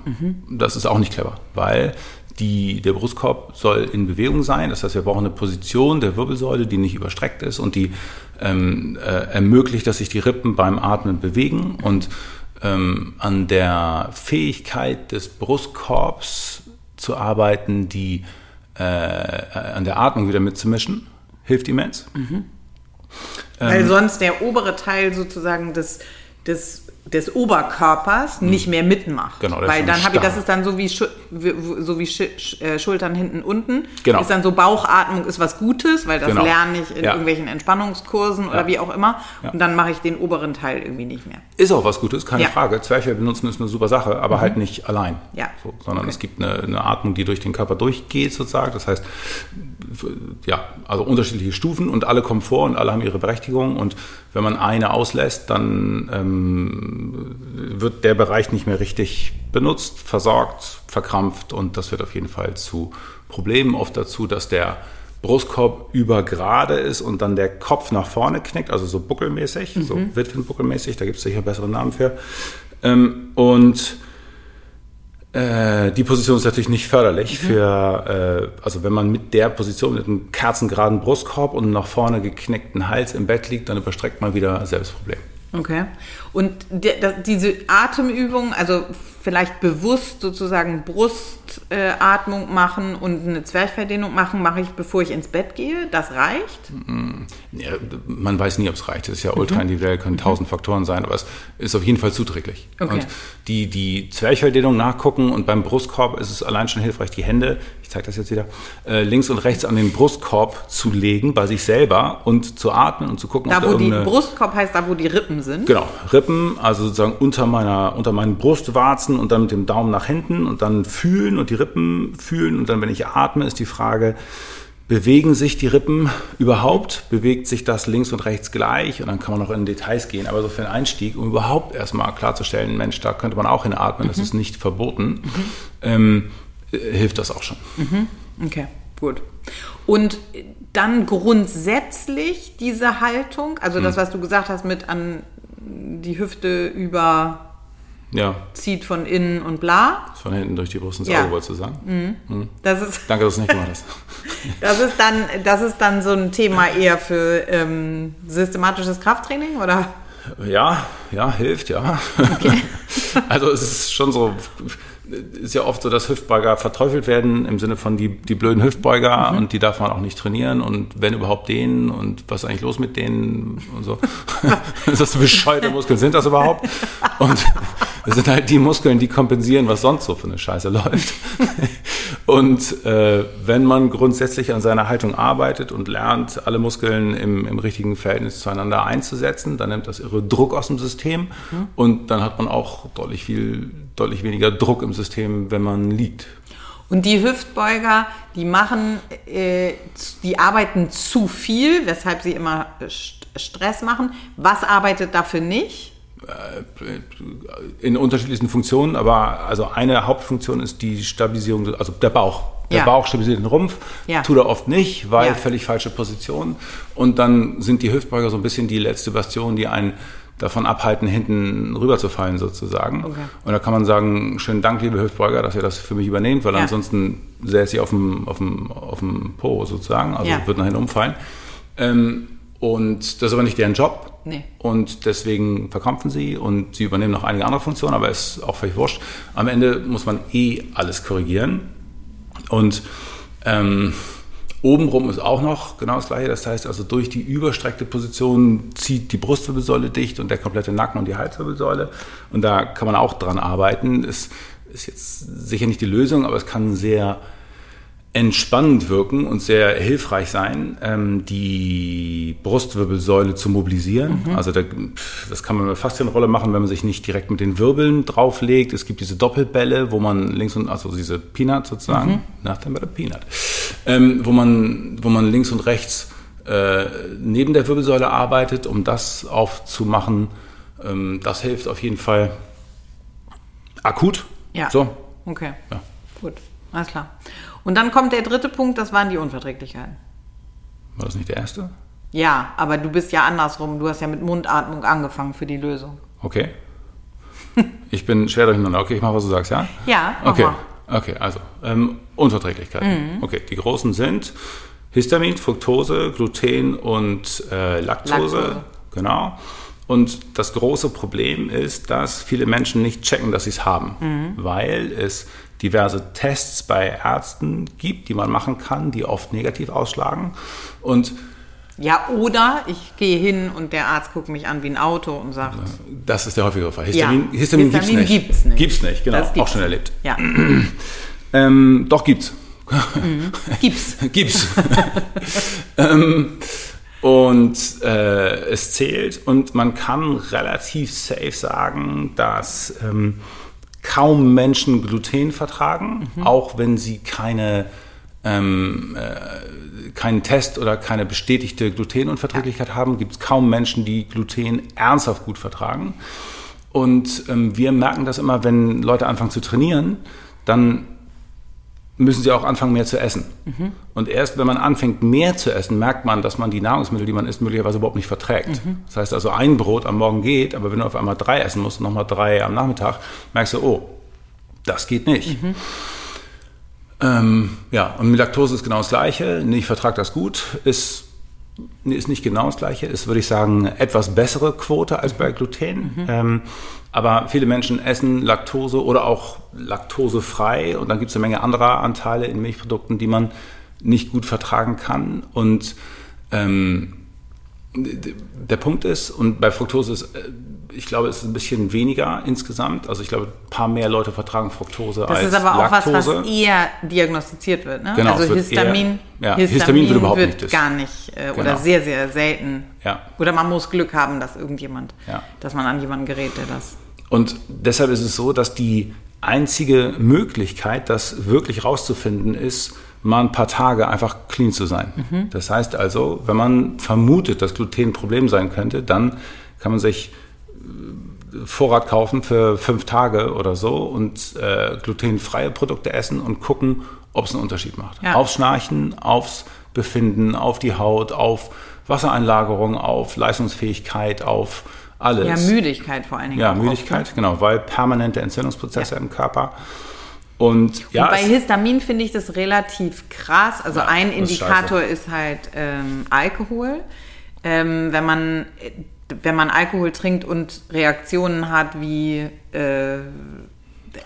Speaker 1: Das ist auch nicht clever, weil die, der Brustkorb soll in Bewegung sein. Das heißt, wir brauchen eine Position der Wirbelsäule, die nicht überstreckt ist und die ähm, äh, ermöglicht, dass sich die Rippen beim Atmen bewegen und ähm, an der Fähigkeit des Brustkorbs zu arbeiten, die äh, an der Atmung wieder mitzumischen, hilft immens.
Speaker 2: Mhm.
Speaker 1: Ähm.
Speaker 2: Weil sonst der obere Teil sozusagen des, des, des Oberkörpers nicht mehr mitmacht.
Speaker 1: Genau,
Speaker 2: Weil dann habe ich, das ist dann so wie, Schu so wie Sch Sch äh, Schultern hinten unten.
Speaker 1: Genau.
Speaker 2: Ist dann so Bauchatmung ist was Gutes, weil das
Speaker 1: Genau.
Speaker 2: lerne ich in
Speaker 1: Ja.
Speaker 2: irgendwelchen Entspannungskursen oder
Speaker 1: Ja.
Speaker 2: wie auch immer.
Speaker 1: Ja.
Speaker 2: Und dann mache ich den oberen Teil irgendwie nicht mehr.
Speaker 1: Ist auch was Gutes, keine.
Speaker 2: Mhm.
Speaker 1: Frage. Zwerchfell benutzen ist eine super Sache, aber halt nicht allein.
Speaker 2: Ja.
Speaker 1: So, sondern
Speaker 2: Okay.
Speaker 1: es gibt eine, eine Atmung, die durch den Körper durchgeht, sozusagen. Das heißt, ja, also unterschiedliche Stufen und alle kommen vor und alle haben ihre Berechtigung. Und wenn man eine auslässt, dann ähm, wird der Bereich nicht mehr richtig benutzt, versorgt, verkrampft und das wird auf jeden Fall zu Problemen. Oft dazu, dass der Brustkorb über gerade ist und dann der Kopf nach vorne knickt, also so buckelmäßig, so Witwenbuckelmäßig, da gibt es sicher bessere Namen für. Ähm, und äh, die Position ist natürlich nicht förderlich für, äh, also wenn man mit der Position, mit einem kerzengeraden Brustkorb und nach vorne geknickten Hals im Bett liegt, dann überstreckt man wieder selbst Problem.
Speaker 2: Okay. Und der, das, diese Atemübung, also vielleicht bewusst sozusagen Brustatmung äh, Atmung machen und eine Zwerchfelldehnung machen, mache ich, bevor ich ins Bett gehe. Das reicht.
Speaker 1: Ja, man weiß nie, ob es reicht. Das ist ja ultra individuell, können tausend Faktoren sein, aber es ist auf jeden Fall zuträglich.
Speaker 2: Okay.
Speaker 1: Und die, die Zwerchfelldehnung nachgucken und beim Brustkorb ist es allein schon hilfreich, die Hände, ich zeige das jetzt wieder, äh, links und rechts an den Brustkorb zu legen, bei sich selber und zu atmen und zu gucken,
Speaker 2: Da,
Speaker 1: ob da
Speaker 2: wo die. Brustkorb heißt, da, wo die Rippen sind.
Speaker 1: Genau, Rippen, also sozusagen unter meiner, unter meinen Brustwarzen und dann mit dem Daumen nach hinten und dann fühlen und die Rippen fühlen und dann, wenn ich atme, ist die Frage, bewegen sich die Rippen überhaupt? Bewegt sich das links und rechts gleich? Und dann kann man noch in Details gehen. Aber so für einen Einstieg, um überhaupt erstmal klarzustellen, Mensch, da könnte man auch hinatmen, das ist nicht verboten, ähm, äh, hilft das auch schon.
Speaker 2: Okay, gut. Und dann grundsätzlich diese Haltung, also das, was du gesagt hast mit an die Hüfte über
Speaker 1: Ja,
Speaker 2: zieht von innen und bla.
Speaker 1: von hinten durch die Brust ins
Speaker 2: Ja.
Speaker 1: Auge wolltest du sagen.
Speaker 2: Das ist,
Speaker 1: Danke, dass du es nicht gemacht hast.
Speaker 2: das ist, dann, das ist dann so ein Thema eher für ähm, systematisches Krafttraining, oder?
Speaker 1: Ja, ja, hilft, ja. also es ist schon so, ist ja oft so, dass Hüftbeuger verteufelt werden im Sinne von die, die blöden Hüftbeuger und die darf man auch nicht trainieren und wenn überhaupt denen und was ist eigentlich los mit denen und so. das ist bescheuerte Muskeln sind das überhaupt? Und das sind halt die Muskeln, die kompensieren, was sonst so für eine Scheiße läuft. Und äh, wenn man grundsätzlich an seiner Haltung arbeitet und lernt, alle Muskeln im, im richtigen Verhältnis zueinander einzusetzen, dann nimmt das irre Druck aus dem System und dann hat man auch deutlich viel, deutlich weniger Druck im System, wenn man liegt.
Speaker 2: Und die Hüftbeuger, die machen, äh, die arbeiten zu viel, weshalb sie immer St- Stress machen. Was arbeitet dafür nicht?
Speaker 1: In unterschiedlichsten Funktionen, aber also eine Hauptfunktion ist die Stabilisierung, also der Bauch. Der
Speaker 2: Ja.
Speaker 1: Bauch stabilisiert den Rumpf,
Speaker 2: Ja.
Speaker 1: tut er oft nicht, weil
Speaker 2: Ja.
Speaker 1: völlig falsche Position. Und dann sind die Hüftbeuger so ein bisschen die letzte Bastion, die einen davon abhalten, hinten rüberzufallen sozusagen.
Speaker 2: Okay.
Speaker 1: Und da kann man sagen, schönen Dank, liebe Hüftbeuger, dass ihr das für mich übernehmt, weil
Speaker 2: Ja.
Speaker 1: ansonsten säße ich auf dem, auf, dem, auf dem Po sozusagen, also
Speaker 2: Ja.
Speaker 1: wird nach hinten umfallen. Ähm, und das ist aber nicht deren Job.
Speaker 2: Nee.
Speaker 1: Und deswegen verkrampfen sie und sie übernehmen noch einige andere Funktionen, aber ist auch völlig wurscht. Am Ende muss man eh alles korrigieren. Und ähm, obenrum ist auch noch genau das gleiche. Das heißt also, durch die überstreckte Position zieht die Brustwirbelsäule dicht und der komplette Nacken und die Halswirbelsäule. Und da kann man auch dran arbeiten. Ist, ist jetzt sicher nicht die Lösung, aber es kann sehr entspannend wirken und sehr hilfreich sein, ähm, die Brustwirbelsäule zu mobilisieren. Also da, das kann man mit Faszienrolle machen, wenn man sich nicht direkt mit den Wirbeln drauflegt. Es gibt diese Doppelbälle, wo man links und also diese Peanut sozusagen, nach dem Peanut, ähm, wo man wo man links und rechts äh, neben der Wirbelsäule arbeitet, um das aufzumachen. Ähm, das hilft auf jeden Fall akut.
Speaker 2: Ja.
Speaker 1: So.
Speaker 2: Okay.
Speaker 1: Ja.
Speaker 2: Gut, alles klar. Und dann kommt der dritte Punkt, das waren die Unverträglichkeiten.
Speaker 1: War das nicht der erste?
Speaker 2: Ja, aber du bist ja andersrum. Du hast ja mit Mundatmung angefangen für die Lösung.
Speaker 1: Okay. Ich bin schwer durcheinander. Okay, ich mache, was du sagst, ja?
Speaker 2: Ja,
Speaker 1: Okay,
Speaker 2: mal.
Speaker 1: okay also ähm, Unverträglichkeiten. Okay, die großen sind Histamin, Fructose, Gluten und äh, Laktose.
Speaker 2: Laktose.
Speaker 1: Genau. Und das große Problem ist, dass viele Menschen nicht checken, dass sie es haben, weil es diverse Tests bei Ärzten gibt, die man machen kann, die oft negativ ausschlagen. Und
Speaker 2: Ja, oder ich gehe hin und der Arzt guckt mich an wie ein Auto und sagt,
Speaker 1: das ist der häufigere Fall. Histamin,
Speaker 2: Ja,
Speaker 1: Histamin,
Speaker 2: Histamin
Speaker 1: gibt's nicht.
Speaker 2: gibt's nicht.
Speaker 1: Gibt's nicht, genau.
Speaker 2: Gibt's
Speaker 1: Auch schon erlebt.
Speaker 2: ja,
Speaker 1: Ähm, doch gibt's.
Speaker 2: gibt's.
Speaker 1: Gibt's. ähm, und äh, es zählt und man kann relativ safe sagen, dass ähm, kaum Menschen Gluten vertragen, auch wenn sie keine ähm, äh, keinen Test oder keine bestätigte Glutenunverträglichkeit haben, gibt es kaum Menschen, die Gluten ernsthaft gut vertragen. Und ähm, wir merken das immer, wenn Leute anfangen zu trainieren, dann müssen sie auch anfangen, mehr zu essen. Und erst wenn man anfängt, mehr zu essen, merkt man, dass man die Nahrungsmittel, die man isst, möglicherweise überhaupt nicht verträgt. Das heißt also, ein Brot am Morgen geht, aber wenn du auf einmal drei essen musst und nochmal drei am Nachmittag, merkst du, oh, das geht nicht. Ähm, ja, und mit Laktose ist genau das Gleiche. Ich vertrage das gut. Ist, nee, ist nicht genau das Gleiche. Ist, würde ich sagen, etwas bessere Quote als bei Gluten. Ähm, aber viele Menschen essen Laktose oder auch laktosefrei. Und dann gibt es eine Menge anderer Anteile in Milchprodukten, die man nicht gut vertragen kann. Und ähm, der Punkt ist, und bei Fructose ist, äh, ich glaube, es ist ein bisschen weniger insgesamt. Also ich glaube, ein paar mehr Leute vertragen Fructose
Speaker 2: Das
Speaker 1: als
Speaker 2: ist aber auch was,
Speaker 1: Laktose.
Speaker 2: was eher diagnostiziert wird. Ne?
Speaker 1: Genau,
Speaker 2: also
Speaker 1: wird
Speaker 2: Histamin,
Speaker 1: eher- ja, Histamin wird überhaupt nicht das.
Speaker 2: gar nicht äh, oder
Speaker 1: Genau.
Speaker 2: sehr, sehr selten.
Speaker 1: Ja.
Speaker 2: Oder man muss Glück haben, dass irgendjemand,
Speaker 1: Ja.
Speaker 2: dass man an jemanden gerät, der das.
Speaker 1: Und deshalb ist es so, dass die einzige Möglichkeit, das wirklich rauszufinden, ist, mal ein paar Tage einfach clean zu sein. Das heißt also, wenn man vermutet, dass Gluten ein Problem sein könnte, dann kann man sich äh, Vorrat kaufen für fünf Tage oder so und äh, glutenfreie Produkte essen und gucken, ob es einen Unterschied macht.
Speaker 2: Ja.
Speaker 1: Aufs Schnarchen, aufs Befinden, auf die Haut, auf Wassereinlagerung, auf Leistungsfähigkeit, auf alles.
Speaker 2: Ja, Müdigkeit vor allen Dingen.
Speaker 1: Ja, Müdigkeit,
Speaker 2: oft, ne?
Speaker 1: genau, weil permanente Entzündungsprozesse im Körper. Und ja,
Speaker 2: Und bei Histamin finde ich das relativ krass. Also
Speaker 1: Ja,
Speaker 2: ein
Speaker 1: ist
Speaker 2: Indikator
Speaker 1: scheiße.
Speaker 2: ist, halt ähm, Alkohol. Ähm, wenn man wenn man Alkohol trinkt und Reaktionen hat wie äh,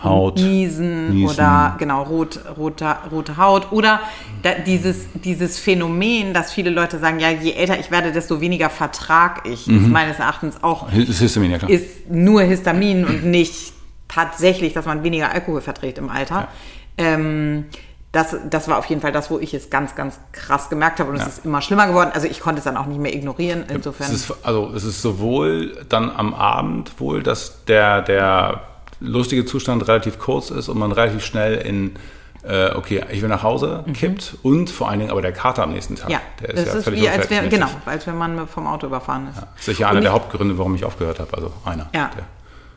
Speaker 1: Haut,
Speaker 2: Niesen,
Speaker 1: Niesen.
Speaker 2: oder genau rot, rote, rote Haut oder da, dieses, dieses Phänomen, dass viele Leute sagen, ja, je älter ich werde, desto weniger vertrag ich, ist meines Erachtens auch
Speaker 1: ist Histamin, ja klar.
Speaker 2: ist nur Histamin und nicht tatsächlich, dass man weniger Alkohol verträgt im Alter. Ähm, das, das war auf jeden Fall das, wo ich es ganz, ganz krass gemerkt habe und es ist immer schlimmer geworden. Also ich konnte es dann auch nicht mehr ignorieren. Insofern.
Speaker 1: Es ist, also es ist sowohl dann am Abend wohl, dass der, der lustige Zustand relativ kurz ist und man relativ schnell in äh, okay, ich will nach Hause kippt und vor allen Dingen aber der Kater am nächsten Tag.
Speaker 2: Mhm. ja,
Speaker 1: der
Speaker 2: das ist
Speaker 1: völlig
Speaker 2: wie als
Speaker 1: unverhältnismäßig.
Speaker 2: genau, als wenn man vom Auto überfahren ist.
Speaker 1: Das ist sicher einer der Hauptgründe, warum ich aufgehört habe. Also einer.
Speaker 2: Ja.
Speaker 1: Der,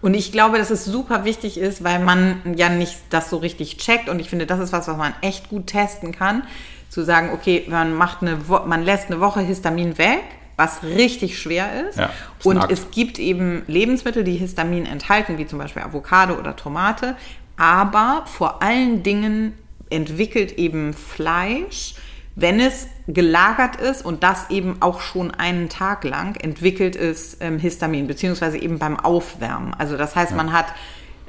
Speaker 2: Und ich glaube, dass es super wichtig ist, weil man ja nicht das so richtig checkt. Und ich finde, das ist was, was man echt gut testen kann. Zu sagen, okay, man macht eine Wo man lässt eine Woche Histamin weg, was richtig schwer ist.
Speaker 1: Ja, ist
Speaker 2: und
Speaker 1: Akt.
Speaker 2: es gibt eben Lebensmittel, die Histamin enthalten, wie zum Beispiel Avocado oder Tomate. Aber vor allen Dingen entwickelt eben Fleisch, wenn es gelagert ist und das eben auch schon einen Tag lang, entwickelt es ähm, Histamin, beziehungsweise eben beim Aufwärmen. Also das heißt, man hat,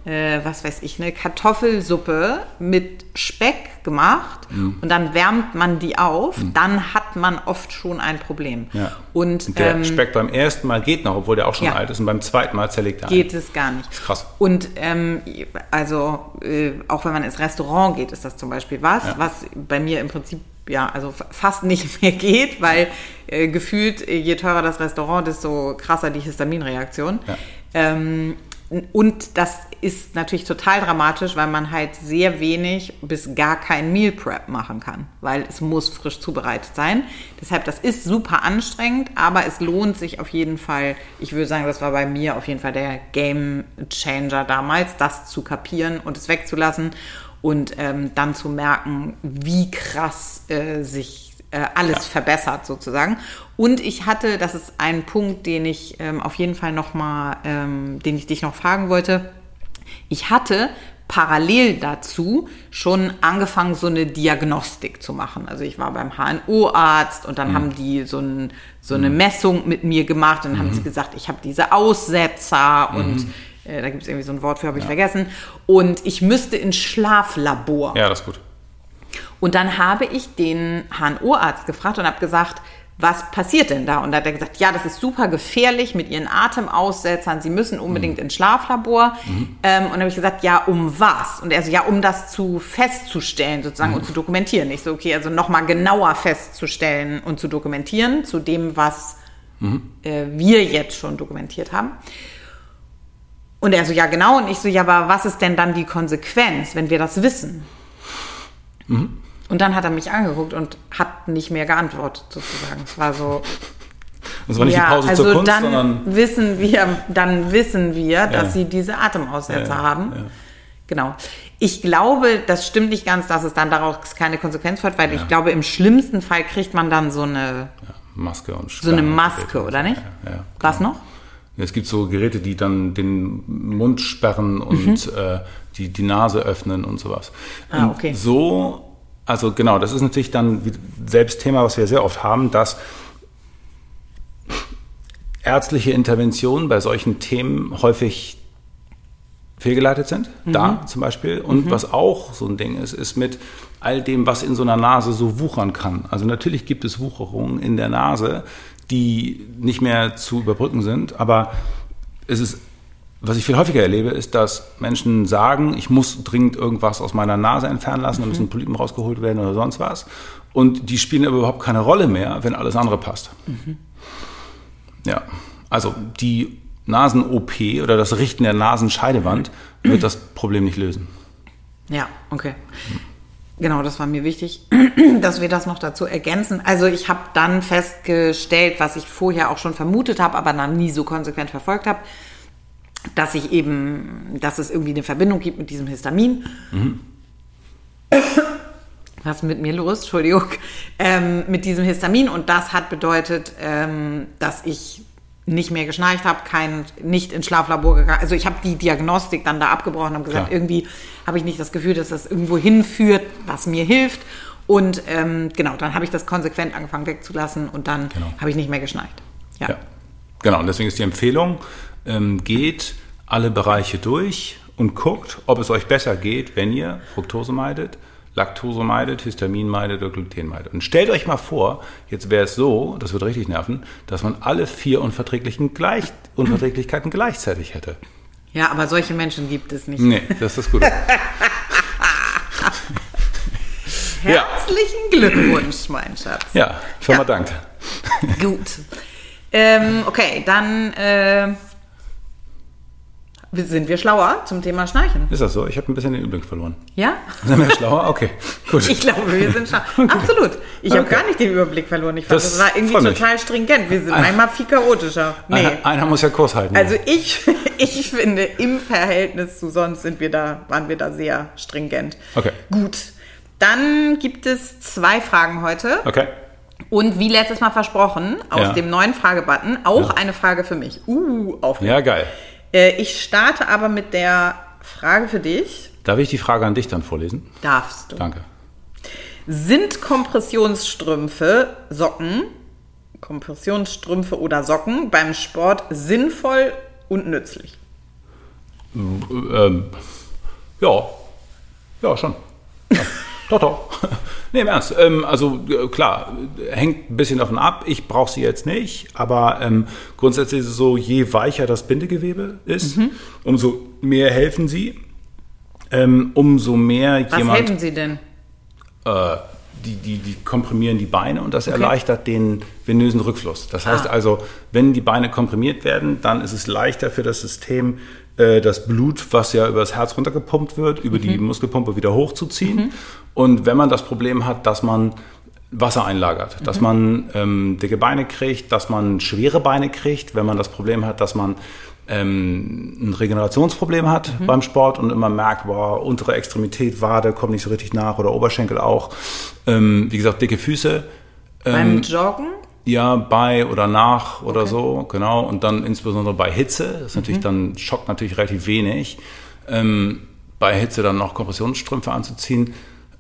Speaker 2: äh, was weiß ich, eine Kartoffelsuppe mit Speck gemacht
Speaker 1: Mhm.
Speaker 2: und dann wärmt man die auf, dann hat man oft schon ein Problem.
Speaker 1: ja.
Speaker 2: Und,
Speaker 1: der
Speaker 2: ähm,
Speaker 1: Speck beim ersten Mal geht noch, obwohl der auch schon
Speaker 2: ja.
Speaker 1: alt ist und beim zweiten Mal zerlegt er ein.
Speaker 2: geht es gar nicht.
Speaker 1: ist krass.
Speaker 2: Und ähm, also äh, auch wenn man ins Restaurant geht, ist das zum Beispiel was,
Speaker 1: Ja.
Speaker 2: was bei mir im Prinzip ja also fast nicht mehr geht, weil äh, gefühlt je teurer das Restaurant, desto krasser die Histaminreaktion.
Speaker 1: Ja.
Speaker 2: Ähm, und das ist natürlich total dramatisch, weil man halt sehr wenig bis gar kein Meal Prep machen kann, weil es muss frisch zubereitet sein. Deshalb, das ist super anstrengend, aber es lohnt sich auf jeden Fall. Ich würde sagen, das war bei mir auf jeden Fall der Game Changer damals, das zu kapieren und es wegzulassen und ähm, dann zu merken, wie krass äh, sich äh, alles verbessert sozusagen. Und ich hatte, das ist ein Punkt, den ich ähm, auf jeden Fall nochmal, ähm, den ich dich noch fragen wollte. Ich hatte parallel dazu schon angefangen, so eine Diagnostik zu machen. Also ich war beim HNO-Arzt und dann haben die so, ein, so eine Messung mit mir gemacht und dann haben sie gesagt, ich habe diese Aussetzer und äh, da gibt es irgendwie so ein Wort für, habe ich vergessen. Und ich müsste ins Schlaflabor.
Speaker 1: Ja, das ist gut.
Speaker 2: Und dann habe ich den HNO-Arzt gefragt und habe gesagt, was passiert denn da? Und da hat er gesagt, ja, das ist super gefährlich mit ihren Atemaussetzern. Sie müssen unbedingt ins Schlaflabor. Ähm, und dann habe ich gesagt, ja, um was? Und er so, ja, um das zu festzustellen sozusagen und zu dokumentieren. Ich so, okay, also nochmal genauer festzustellen und zu dokumentieren zu dem, was äh, wir jetzt schon dokumentiert haben. Und er so, ja, genau. Und ich so, ja, aber was ist denn dann die Konsequenz, wenn wir das wissen? Und dann hat er mich angeguckt und hat nicht mehr geantwortet, sozusagen. Es war so,
Speaker 1: Das war nicht
Speaker 2: ja,
Speaker 1: die Pause
Speaker 2: also
Speaker 1: zur Kunst,
Speaker 2: dann
Speaker 1: sondern
Speaker 2: wissen wir, dann wissen wir, dass
Speaker 1: Ja.
Speaker 2: sie diese Atemaussetzer
Speaker 1: Ja,
Speaker 2: haben. Genau. Ich glaube, das stimmt nicht ganz, dass es dann daraus keine Konsequenz folgt, weil ich glaube, im schlimmsten Fall kriegt man dann so eine,
Speaker 1: Maske und
Speaker 2: so eine
Speaker 1: Sperren-
Speaker 2: Maske, oder nicht?
Speaker 1: Ja, ja,
Speaker 2: Was noch?
Speaker 1: Es gibt so Geräte, die dann den Mund sperren und äh, die, die Nase öffnen und sowas.
Speaker 2: Mhm. Ah,
Speaker 1: Und
Speaker 2: okay.
Speaker 1: So, also genau, das ist natürlich dann selbst Thema, was wir sehr oft haben, dass ärztliche Interventionen bei solchen Themen häufig fehlgeleitet sind,
Speaker 2: Mhm.
Speaker 1: da zum Beispiel. Und was auch so ein Ding ist, ist mit all dem, was in so einer Nase so wuchern kann. Also natürlich gibt es Wucherungen in der Nase, die nicht mehr zu überbrücken sind, aber es ist, was ich viel häufiger erlebe, ist, dass Menschen sagen, ich muss dringend irgendwas aus meiner Nase entfernen lassen, da müssen Polypen rausgeholt werden oder sonst was. Und die spielen aber überhaupt keine Rolle mehr, wenn alles andere passt. Ja, also die Nasen-OP oder das Richten der Nasenscheidewand wird das Problem nicht lösen.
Speaker 2: Ja, okay. Genau, das war mir wichtig, dass wir das noch dazu ergänzen. Also ich habe dann festgestellt, was ich vorher auch schon vermutet habe, aber dann nie so konsequent verfolgt habe, dass ich eben, dass es irgendwie eine Verbindung gibt mit diesem Histamin. Was ist mit mir los? Entschuldigung. Ähm, mit diesem Histamin und das hat bedeutet, ähm, dass ich nicht mehr geschnarcht habe, kein, nicht ins Schlaflabor gegangen. Also ich habe die Diagnostik dann da abgebrochen und gesagt,
Speaker 1: Klar.
Speaker 2: irgendwie habe ich nicht das Gefühl, dass das irgendwo hinführt, was mir hilft. Und ähm, genau, dann habe ich das konsequent angefangen wegzulassen und dann
Speaker 1: Genau.
Speaker 2: habe ich nicht mehr geschnarcht. Ja.
Speaker 1: Ja, genau. Und deswegen ist die Empfehlung, ähm, geht alle Bereiche durch und guckt, ob es euch besser geht, wenn ihr Fructose meidet, Laktose meidet, Histamin meidet oder Gluten meidet. Und stellt euch mal vor, jetzt wäre es so, das wird richtig nerven, dass man alle vier Unverträglichen gleich, Unverträglichkeiten gleichzeitig hätte.
Speaker 2: ja, aber solche Menschen gibt es nicht.
Speaker 1: Nee, das ist das Gute. Ja.
Speaker 2: Herzlichen Glückwunsch, mein Schatz.
Speaker 1: Ja, Firma
Speaker 2: Ja.
Speaker 1: dankt.
Speaker 2: Gut. Ähm, okay, dann äh, sind wir schlauer zum Thema Schnarchen.
Speaker 1: Ist das so? Ich habe ein bisschen den Überblick verloren.
Speaker 2: Ja?
Speaker 1: Sind wir schlauer? Okay, gut.
Speaker 2: Ich glaube, wir sind schlau. Absolut. Ich habe
Speaker 1: Okay.
Speaker 2: gar nicht den Überblick verloren. Ich fand,
Speaker 1: Das
Speaker 2: das, war irgendwie total stringent. Wir sind manchmal viel chaotischer. Nee.
Speaker 1: Einer, einer muss ja Kurs halten.
Speaker 2: Also ich, ich finde, im Verhältnis zu sonst sind wir da, waren wir da sehr stringent.
Speaker 1: Okay.
Speaker 2: Gut. Dann gibt es zwei Fragen heute.
Speaker 1: okay.
Speaker 2: Und wie letztes Mal versprochen, aus
Speaker 1: Ja.
Speaker 2: dem neuen Fragebutton, auch eine Frage für mich. Uh, aufregend.
Speaker 1: Ja, geil.
Speaker 2: Äh, ich starte aber mit der Frage für dich.
Speaker 1: Darf ich die Frage an dich dann vorlesen?
Speaker 2: Darfst du.
Speaker 1: Danke.
Speaker 2: Sind Kompressionsstrümpfe, Socken, Kompressionsstrümpfe oder Socken beim Sport sinnvoll und nützlich?
Speaker 1: Ähm, ja. Ja, schon. Ja. doch, doch. Nee, im Ernst. Ähm, also äh, klar, hängt ein bisschen davon ab. Ich brauche sie jetzt nicht, aber ähm, grundsätzlich ist es so, je weicher das Bindegewebe ist, umso mehr helfen sie. Ähm, umso mehr
Speaker 2: Was
Speaker 1: jemand.
Speaker 2: helfen sie denn?
Speaker 1: äh, die, die, die komprimieren die Beine und das erleichtert den venösen Rückfluss. Das heißt
Speaker 2: Ah.
Speaker 1: also, wenn die Beine komprimiert werden, dann ist es leichter für das System, das Blut, was ja über das Herz runtergepumpt wird, über die Muskelpumpe wieder hochzuziehen. Und wenn man das Problem hat, dass man Wasser einlagert, dass man ähm, dicke Beine kriegt, dass man schwere Beine kriegt, wenn man das Problem hat, dass man ähm, ein Regenerationsproblem hat beim Sport und immer merkt, boah, untere Extremität, Wade kommt nicht so richtig nach oder Oberschenkel auch. Ähm, wie gesagt, dicke Füße. Ähm,
Speaker 2: Beim Joggen?
Speaker 1: Ja, bei oder nach oder so, genau. Und dann insbesondere bei Hitze, das ist natürlich dann schockt natürlich relativ wenig. Ähm, bei Hitze dann noch Kompressionsstrümpfe anzuziehen.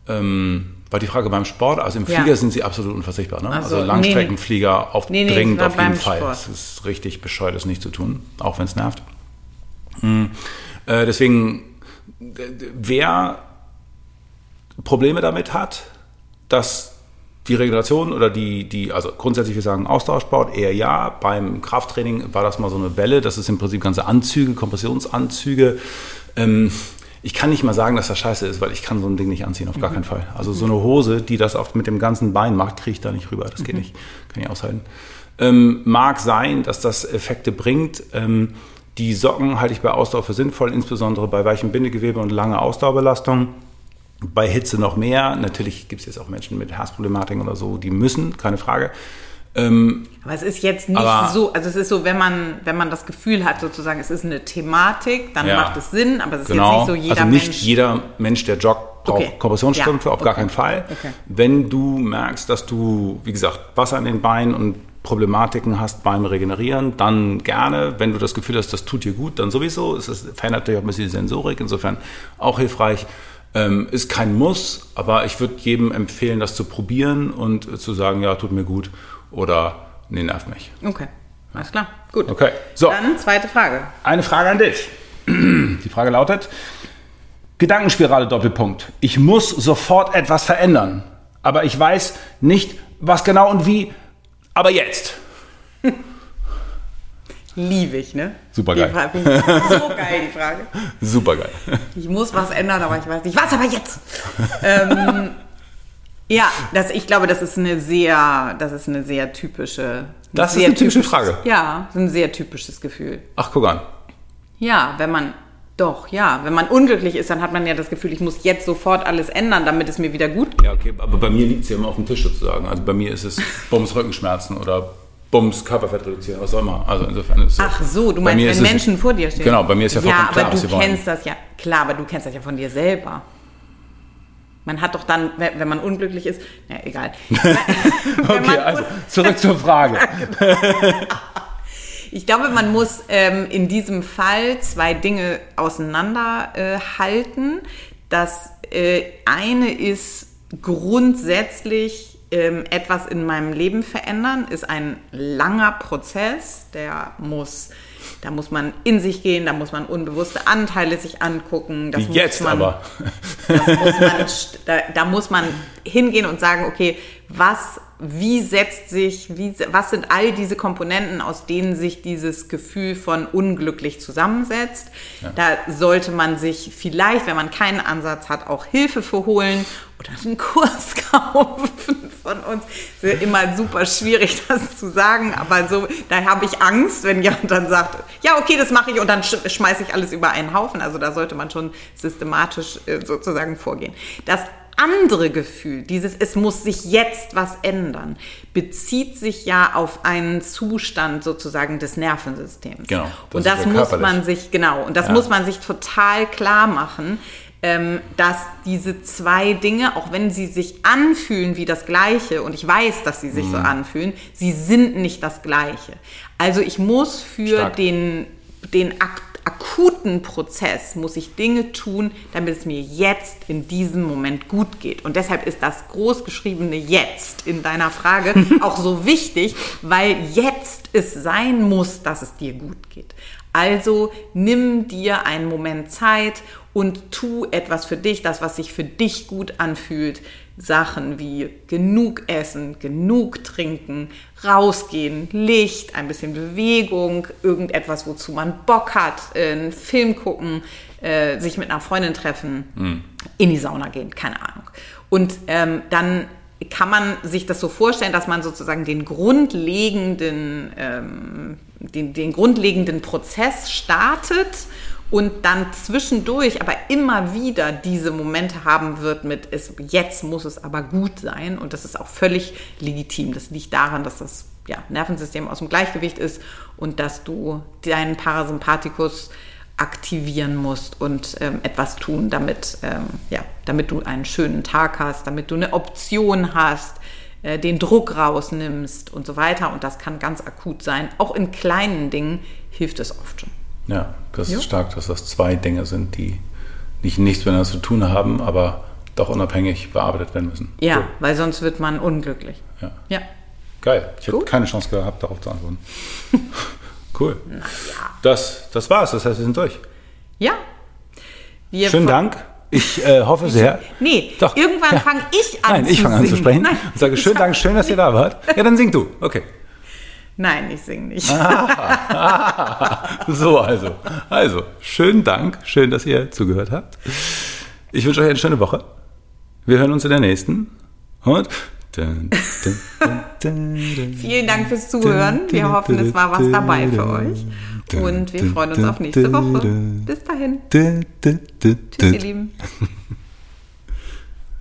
Speaker 1: Ähm, war die Frage beim Sport, also im
Speaker 2: Ja.
Speaker 1: Flieger sind sie absolut unverzichtbar. Ne?
Speaker 2: Also,
Speaker 1: Also, Langstreckenflieger auf
Speaker 2: Nee, nee,
Speaker 1: dringend
Speaker 2: war
Speaker 1: auf jeden Fall.
Speaker 2: Sport.
Speaker 1: Es ist richtig bescheuert, das nicht zu tun, auch wenn es nervt. Hm. Äh, deswegen, d- wer Probleme damit hat, dass die Regeneration oder die, die, also grundsätzlich wir sagen Ausdauersport eher ja. Beim Krafttraining war das mal so eine Welle. Das ist im Prinzip ganze Anzüge, Kompressionsanzüge. Ähm, ich kann nicht mal sagen, dass das scheiße ist, weil ich kann so ein Ding nicht anziehen, auf gar keinen Fall. Also so eine Hose, die das oft mit dem ganzen Bein macht, kriege ich da nicht rüber. Das geht nicht. Kann ich aushalten. Ähm, mag sein, dass das Effekte bringt. Ähm, die Socken halte ich bei Ausdauer für sinnvoll, insbesondere bei weichem Bindegewebe und langer Ausdauerbelastung. Bei Hitze noch mehr. Natürlich gibt es jetzt auch Menschen mit Herzproblematiken oder so, die müssen, keine Frage. Ähm,
Speaker 2: Aber es ist jetzt nicht
Speaker 1: Aber-
Speaker 2: so, also es ist so, wenn man, wenn man das Gefühl hat, sozusagen, es ist eine Thematik, dann
Speaker 1: Ja.
Speaker 2: macht es Sinn, aber es ist
Speaker 1: genau.
Speaker 2: jetzt nicht so, jeder
Speaker 1: also nicht
Speaker 2: Mensch.
Speaker 1: jeder Mensch, der joggt, braucht
Speaker 2: Okay.
Speaker 1: Kompressionsstrümpfe,
Speaker 2: Ja.
Speaker 1: auf gar
Speaker 2: Okay.
Speaker 1: keinen Fall.
Speaker 2: Okay.
Speaker 1: Wenn du merkst, dass du, wie gesagt, Wasser in den Beinen und Problematiken hast beim Regenerieren, dann gerne. Wenn du das Gefühl hast, das tut dir gut, dann sowieso. Es ist, verändert natürlich auch ein bisschen die Sensorik, insofern auch hilfreich. Ähm, ist kein Muss, aber ich würde jedem empfehlen, das zu probieren und zu sagen, ja, tut mir gut oder nee, nervt mich.
Speaker 2: Okay, alles klar, gut.
Speaker 1: Okay, so.
Speaker 2: Dann zweite Frage.
Speaker 1: Eine Frage an dich. Die Frage lautet: Gedankenspirale Doppelpunkt. Ich muss sofort etwas verändern, aber ich weiß nicht, was genau und wie. Aber jetzt.
Speaker 2: Liebe ich, ne? Finde ich So geil, die Frage.
Speaker 1: Super geil.
Speaker 2: Ich muss was ändern, aber ich weiß nicht, was aber jetzt. ähm, ja, das, ich glaube, das ist eine sehr, das ist eine sehr typische.
Speaker 1: Das ist
Speaker 2: sehr
Speaker 1: eine typische Frage.
Speaker 2: Ja, ein sehr typisches Gefühl.
Speaker 1: Ach, guck an.
Speaker 2: Ja, wenn man, doch, ja, wenn man unglücklich ist, dann hat man ja das Gefühl, ich muss jetzt sofort alles ändern, damit es mir wieder gut geht.
Speaker 1: Ja, okay, aber bei mir liegt es ja immer auf dem Tisch sozusagen. Also bei mir ist es Bums Rückenschmerzen oder Bums Körperfett reduzieren, was auch immer. Also insofern ist.
Speaker 2: Ach so, du meinst, wenn
Speaker 1: ist es-
Speaker 2: Menschen vor dir stehen.
Speaker 1: Genau, bei mir ist ja vollkommen
Speaker 2: Ja,
Speaker 1: klar,
Speaker 2: aber
Speaker 1: was
Speaker 2: du
Speaker 1: sie wollen.
Speaker 2: kennst das ja, klar, aber du kennst das ja von dir selber. Man hat doch dann, wenn man unglücklich ist, ja, egal.
Speaker 1: Okay, also zurück zur Frage.
Speaker 2: Ich glaube, man muss ähm, in diesem Fall zwei Dinge auseinanderhalten. Äh, das äh, eine ist grundsätzlich ähm, etwas in meinem Leben verändern, ist ein langer Prozess, der muss da muss man in sich gehen, da muss man unbewusste Anteile sich angucken.
Speaker 1: Das Wie jetzt man, aber.
Speaker 2: Muss man, da, da, muss man hingehen und sagen, okay, was, wie setzt sich, wie, was sind all diese Komponenten, aus denen sich dieses Gefühl von unglücklich zusammensetzt. Ja. Da sollte man sich vielleicht, wenn man keinen Ansatz hat, auch Hilfe für holen oder einen Kurs kaufen von uns. Es ist immer super schwierig, das zu sagen, aber so, da habe ich Angst, wenn jemand dann sagt, ja, okay, das mache ich und dann schmeiße ich alles über einen Haufen. Also da sollte man schon systematisch äh, sozusagen vorgehen. Das andere Gefühl, dieses es muss sich jetzt was ändern, bezieht sich ja auf einen Zustand sozusagen des Nervensystems.
Speaker 1: Genau.
Speaker 2: Das und das muss man sich genau und das ja. muss man sich total klar machen, ähm, dass diese zwei Dinge, auch wenn sie sich anfühlen wie das Gleiche, und ich weiß, dass sie sich mhm. so anfühlen, sie sind nicht das Gleiche. Also ich muss für Stark. den, den ak akuten Prozess, muss ich Dinge tun, damit es mir jetzt in diesem Moment gut geht. Und deshalb ist das großgeschriebene Jetzt in deiner Frage auch so wichtig, weil jetzt es sein muss, dass es dir gut geht. Also nimm dir einen Moment Zeit und tu etwas für dich, das, was sich für dich gut anfühlt. Sachen wie genug essen, genug trinken, rausgehen, Licht, ein bisschen Bewegung, irgendetwas, wozu man Bock hat, einen Film gucken, äh, sich mit einer Freundin treffen, mhm. in die Sauna gehen, keine Ahnung. Und ähm, dann kann man sich das so vorstellen, dass man sozusagen den grundlegenden, ähm, den, den grundlegenden Prozess startet und dann zwischendurch aber immer wieder diese Momente haben wird mit, es, jetzt muss es aber gut sein und das ist auch völlig legitim. Das liegt daran, dass das ja, Nervensystem aus dem Gleichgewicht ist und dass du deinen Parasympathikus aktivieren musst und ähm, etwas tun, damit, ähm, ja, damit du einen schönen Tag hast, damit du eine Option hast, äh, den Druck rausnimmst und so weiter. Und das kann ganz akut sein. Auch in kleinen Dingen hilft es oft schon.
Speaker 1: Ja, das jo. ist stark, dass das zwei Dinge sind, die nicht nichts miteinander zu tun haben, aber doch unabhängig bearbeitet werden müssen.
Speaker 2: Ja, cool. weil sonst wird man unglücklich.
Speaker 1: Ja. ja. Geil. Ich hätte keine Chance gehabt, darauf zu antworten. cool.
Speaker 2: Naja.
Speaker 1: Das, das war's. Das heißt, wir sind durch.
Speaker 2: Ja.
Speaker 1: Wir Schönen Dank. Ich äh, hoffe sehr.
Speaker 2: Nee, Doch. irgendwann ja. fange ich an
Speaker 1: Nein, ich fange an zu sprechen Nein, und sage, schönen Dank, schön, dass ihr da wart. Ja, dann sing du. Okay.
Speaker 2: Nein, ich singe nicht.
Speaker 1: Ah, so also. Also, schönen Dank. Schön, dass ihr zugehört habt. Ich wünsche euch eine schöne Woche. Wir hören uns in der nächsten. Und.
Speaker 2: Vielen Dank fürs Zuhören. Wir hoffen, es war was dabei für euch. Und wir freuen uns auf nächste Woche. Bis dahin. Tschüss, ihr Lieben.